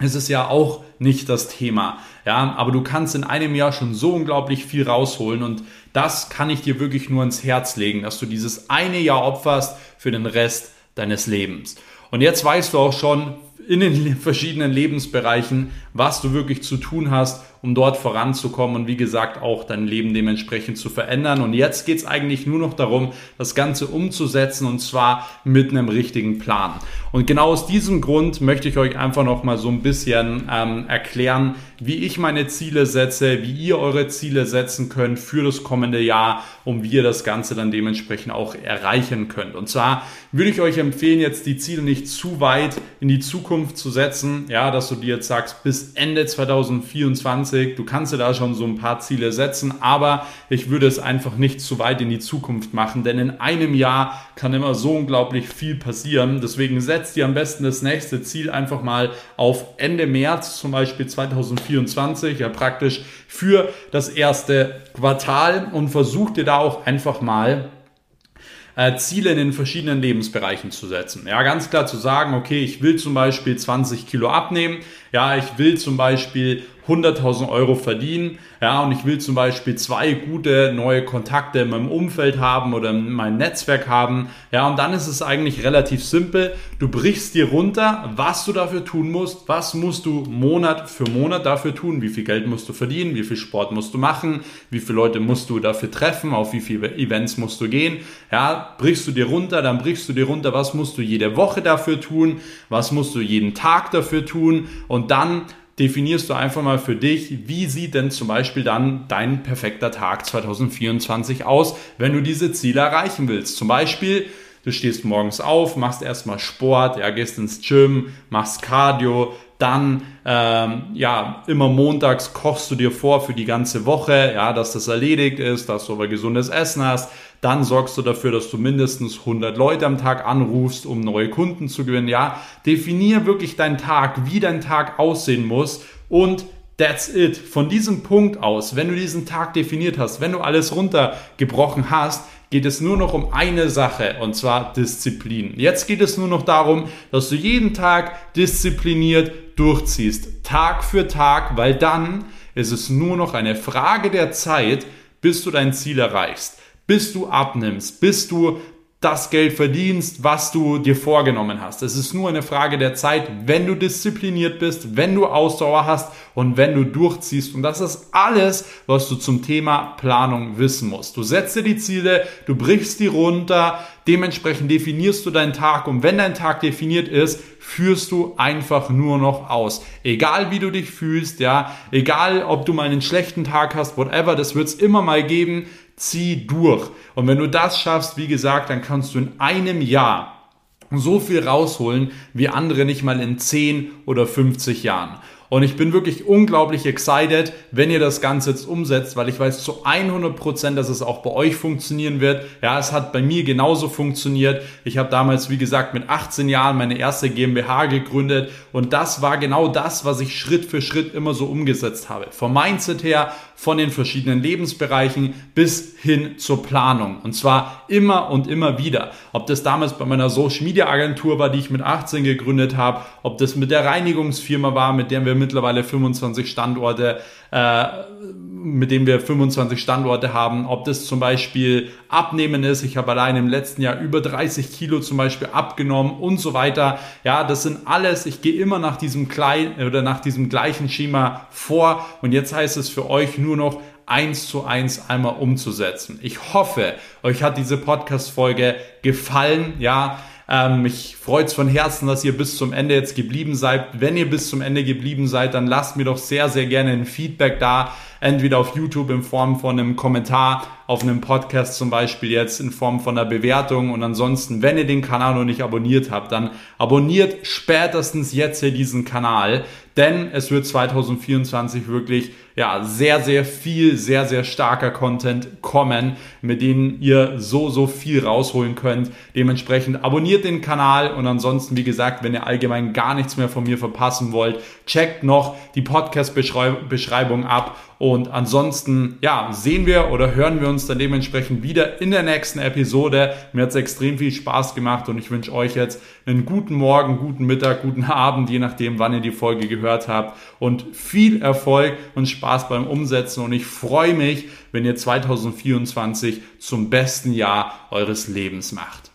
ist es ja auch nicht das Thema. Ja, aber du kannst in einem Jahr schon so unglaublich viel rausholen und das kann ich dir wirklich nur ins Herz legen, dass du dieses eine Jahr opferst für den Rest deines Lebens. Und jetzt weißt du auch schon in den verschiedenen Lebensbereichen, was du wirklich zu tun hast, um dort voranzukommen und wie gesagt auch dein Leben dementsprechend zu verändern. Und jetzt geht es eigentlich nur noch darum, das Ganze umzusetzen und zwar mit einem richtigen Plan. Und genau aus diesem Grund möchte ich euch einfach noch mal so ein bisschen ähm, erklären, wie ich meine Ziele setze, wie ihr eure Ziele setzen könnt für das kommende Jahr, um wie ihr das Ganze dann dementsprechend auch erreichen könnt. Und zwar würde ich euch empfehlen, jetzt die Ziele nicht zu weit in die Zukunft zu setzen, ja, dass du dir jetzt sagst, bis Ende 2024, du kannst dir da schon so ein paar Ziele setzen, aber ich würde es einfach nicht zu weit in die Zukunft machen, denn in einem Jahr kann immer so unglaublich viel passieren. Deswegen setzt dir am besten das nächste Ziel einfach mal auf Ende März, zum Beispiel 2024, ja praktisch für das erste Quartal und versuch dir da auch einfach mal äh, Ziele in den verschiedenen Lebensbereichen zu setzen. Ja, ganz klar zu sagen, okay, ich will zum Beispiel 20 Kilo abnehmen, ja, ich will zum Beispiel 100.000 Euro verdienen, ja, und ich will zum Beispiel zwei gute neue Kontakte in meinem Umfeld haben oder in meinem Netzwerk haben, ja, und dann ist es eigentlich relativ simpel. Du brichst dir runter, was du dafür tun musst, was musst du Monat für Monat dafür tun, wie viel Geld musst du verdienen, wie viel Sport musst du machen, wie viele Leute musst du dafür treffen, auf wie viele Events musst du gehen, ja, brichst du dir runter, dann brichst du dir runter, was musst du jede Woche dafür tun, was musst du jeden Tag dafür tun und dann definierst du einfach mal für dich, wie sieht denn zum Beispiel dann dein perfekter Tag 2024 aus, wenn du diese Ziele erreichen willst. Zum Beispiel, du stehst morgens auf, machst erstmal Sport, ja, gehst ins Gym, machst Cardio, dann ähm, ja immer montags kochst du dir vor für die ganze Woche, ja, dass das erledigt ist, dass du aber gesundes Essen hast. Dann sorgst du dafür, dass du mindestens 100 Leute am Tag anrufst, um neue Kunden zu gewinnen. Ja, definier wirklich deinen Tag, wie dein Tag aussehen muss und That's it. Von diesem Punkt aus, wenn du diesen Tag definiert hast, wenn du alles runtergebrochen hast, geht es nur noch um eine Sache und zwar Disziplin. Jetzt geht es nur noch darum, dass du jeden Tag diszipliniert durchziehst, Tag für Tag, weil dann ist es nur noch eine Frage der Zeit, bis du dein Ziel erreichst, bis du abnimmst, bis du das Geld verdienst, was du dir vorgenommen hast. Es ist nur eine Frage der Zeit, wenn du diszipliniert bist, wenn du Ausdauer hast und wenn du durchziehst. Und das ist alles, was du zum Thema Planung wissen musst. Du setzt dir die Ziele, du brichst die runter, dementsprechend definierst du deinen Tag und wenn dein Tag definiert ist, führst du einfach nur noch aus. Egal wie du dich fühlst, ja, egal ob du mal einen schlechten Tag hast, whatever, das wird es immer mal geben zieh durch. Und wenn du das schaffst, wie gesagt, dann kannst du in einem Jahr so viel rausholen wie andere nicht mal in 10 oder 50 Jahren. Und ich bin wirklich unglaublich excited, wenn ihr das Ganze jetzt umsetzt, weil ich weiß zu 100%, Prozent, dass es auch bei euch funktionieren wird. Ja, es hat bei mir genauso funktioniert. Ich habe damals, wie gesagt, mit 18 Jahren meine erste GmbH gegründet und das war genau das, was ich Schritt für Schritt immer so umgesetzt habe. Vom Mindset her, von den verschiedenen Lebensbereichen bis hin zur Planung. Und zwar immer und immer wieder. Ob das damals bei meiner Social Media Agentur war, die ich mit 18 gegründet habe, ob das mit der Reinigungsfirma war, mit der wir mittlerweile 25 Standorte, äh, mit denen wir 25 Standorte haben, ob das zum Beispiel Abnehmen ist. Ich habe allein im letzten Jahr über 30 Kilo zum Beispiel abgenommen und so weiter. Ja, das sind alles, ich gehe immer nach diesem kleinen oder nach diesem gleichen Schema vor und jetzt heißt es für euch nur noch eins zu eins einmal umzusetzen. Ich hoffe, euch hat diese Podcast-Folge gefallen. Ja, ähm, mich freut es von Herzen, dass ihr bis zum Ende jetzt geblieben seid. Wenn ihr bis zum Ende geblieben seid, dann lasst mir doch sehr, sehr gerne ein Feedback da. entweder auf YouTube in Form von einem Kommentar, auf einem Podcast zum Beispiel jetzt in Form von einer Bewertung und ansonsten, wenn ihr den Kanal noch nicht abonniert habt, dann abonniert spätestens jetzt hier diesen Kanal, denn es wird 2024 wirklich ja, sehr, sehr viel, sehr, sehr starker Content kommen, mit denen ihr so, so viel rausholen könnt. Dementsprechend abonniert den Kanal und ansonsten, wie gesagt, wenn ihr allgemein gar nichts mehr von mir verpassen wollt, checkt noch die Podcast-Beschreibung ab und ansonsten, ja, sehen wir oder hören wir uns dann dementsprechend wieder in der nächsten Episode. Mir hat es extrem viel Spaß gemacht und ich wünsche euch jetzt einen guten Morgen, guten Mittag, guten Abend, je nachdem, wann ihr die Folge gehört habt und viel Erfolg und Spaß beim Umsetzen und ich freue mich, wenn ihr 2024 zum besten Jahr eures Lebens macht.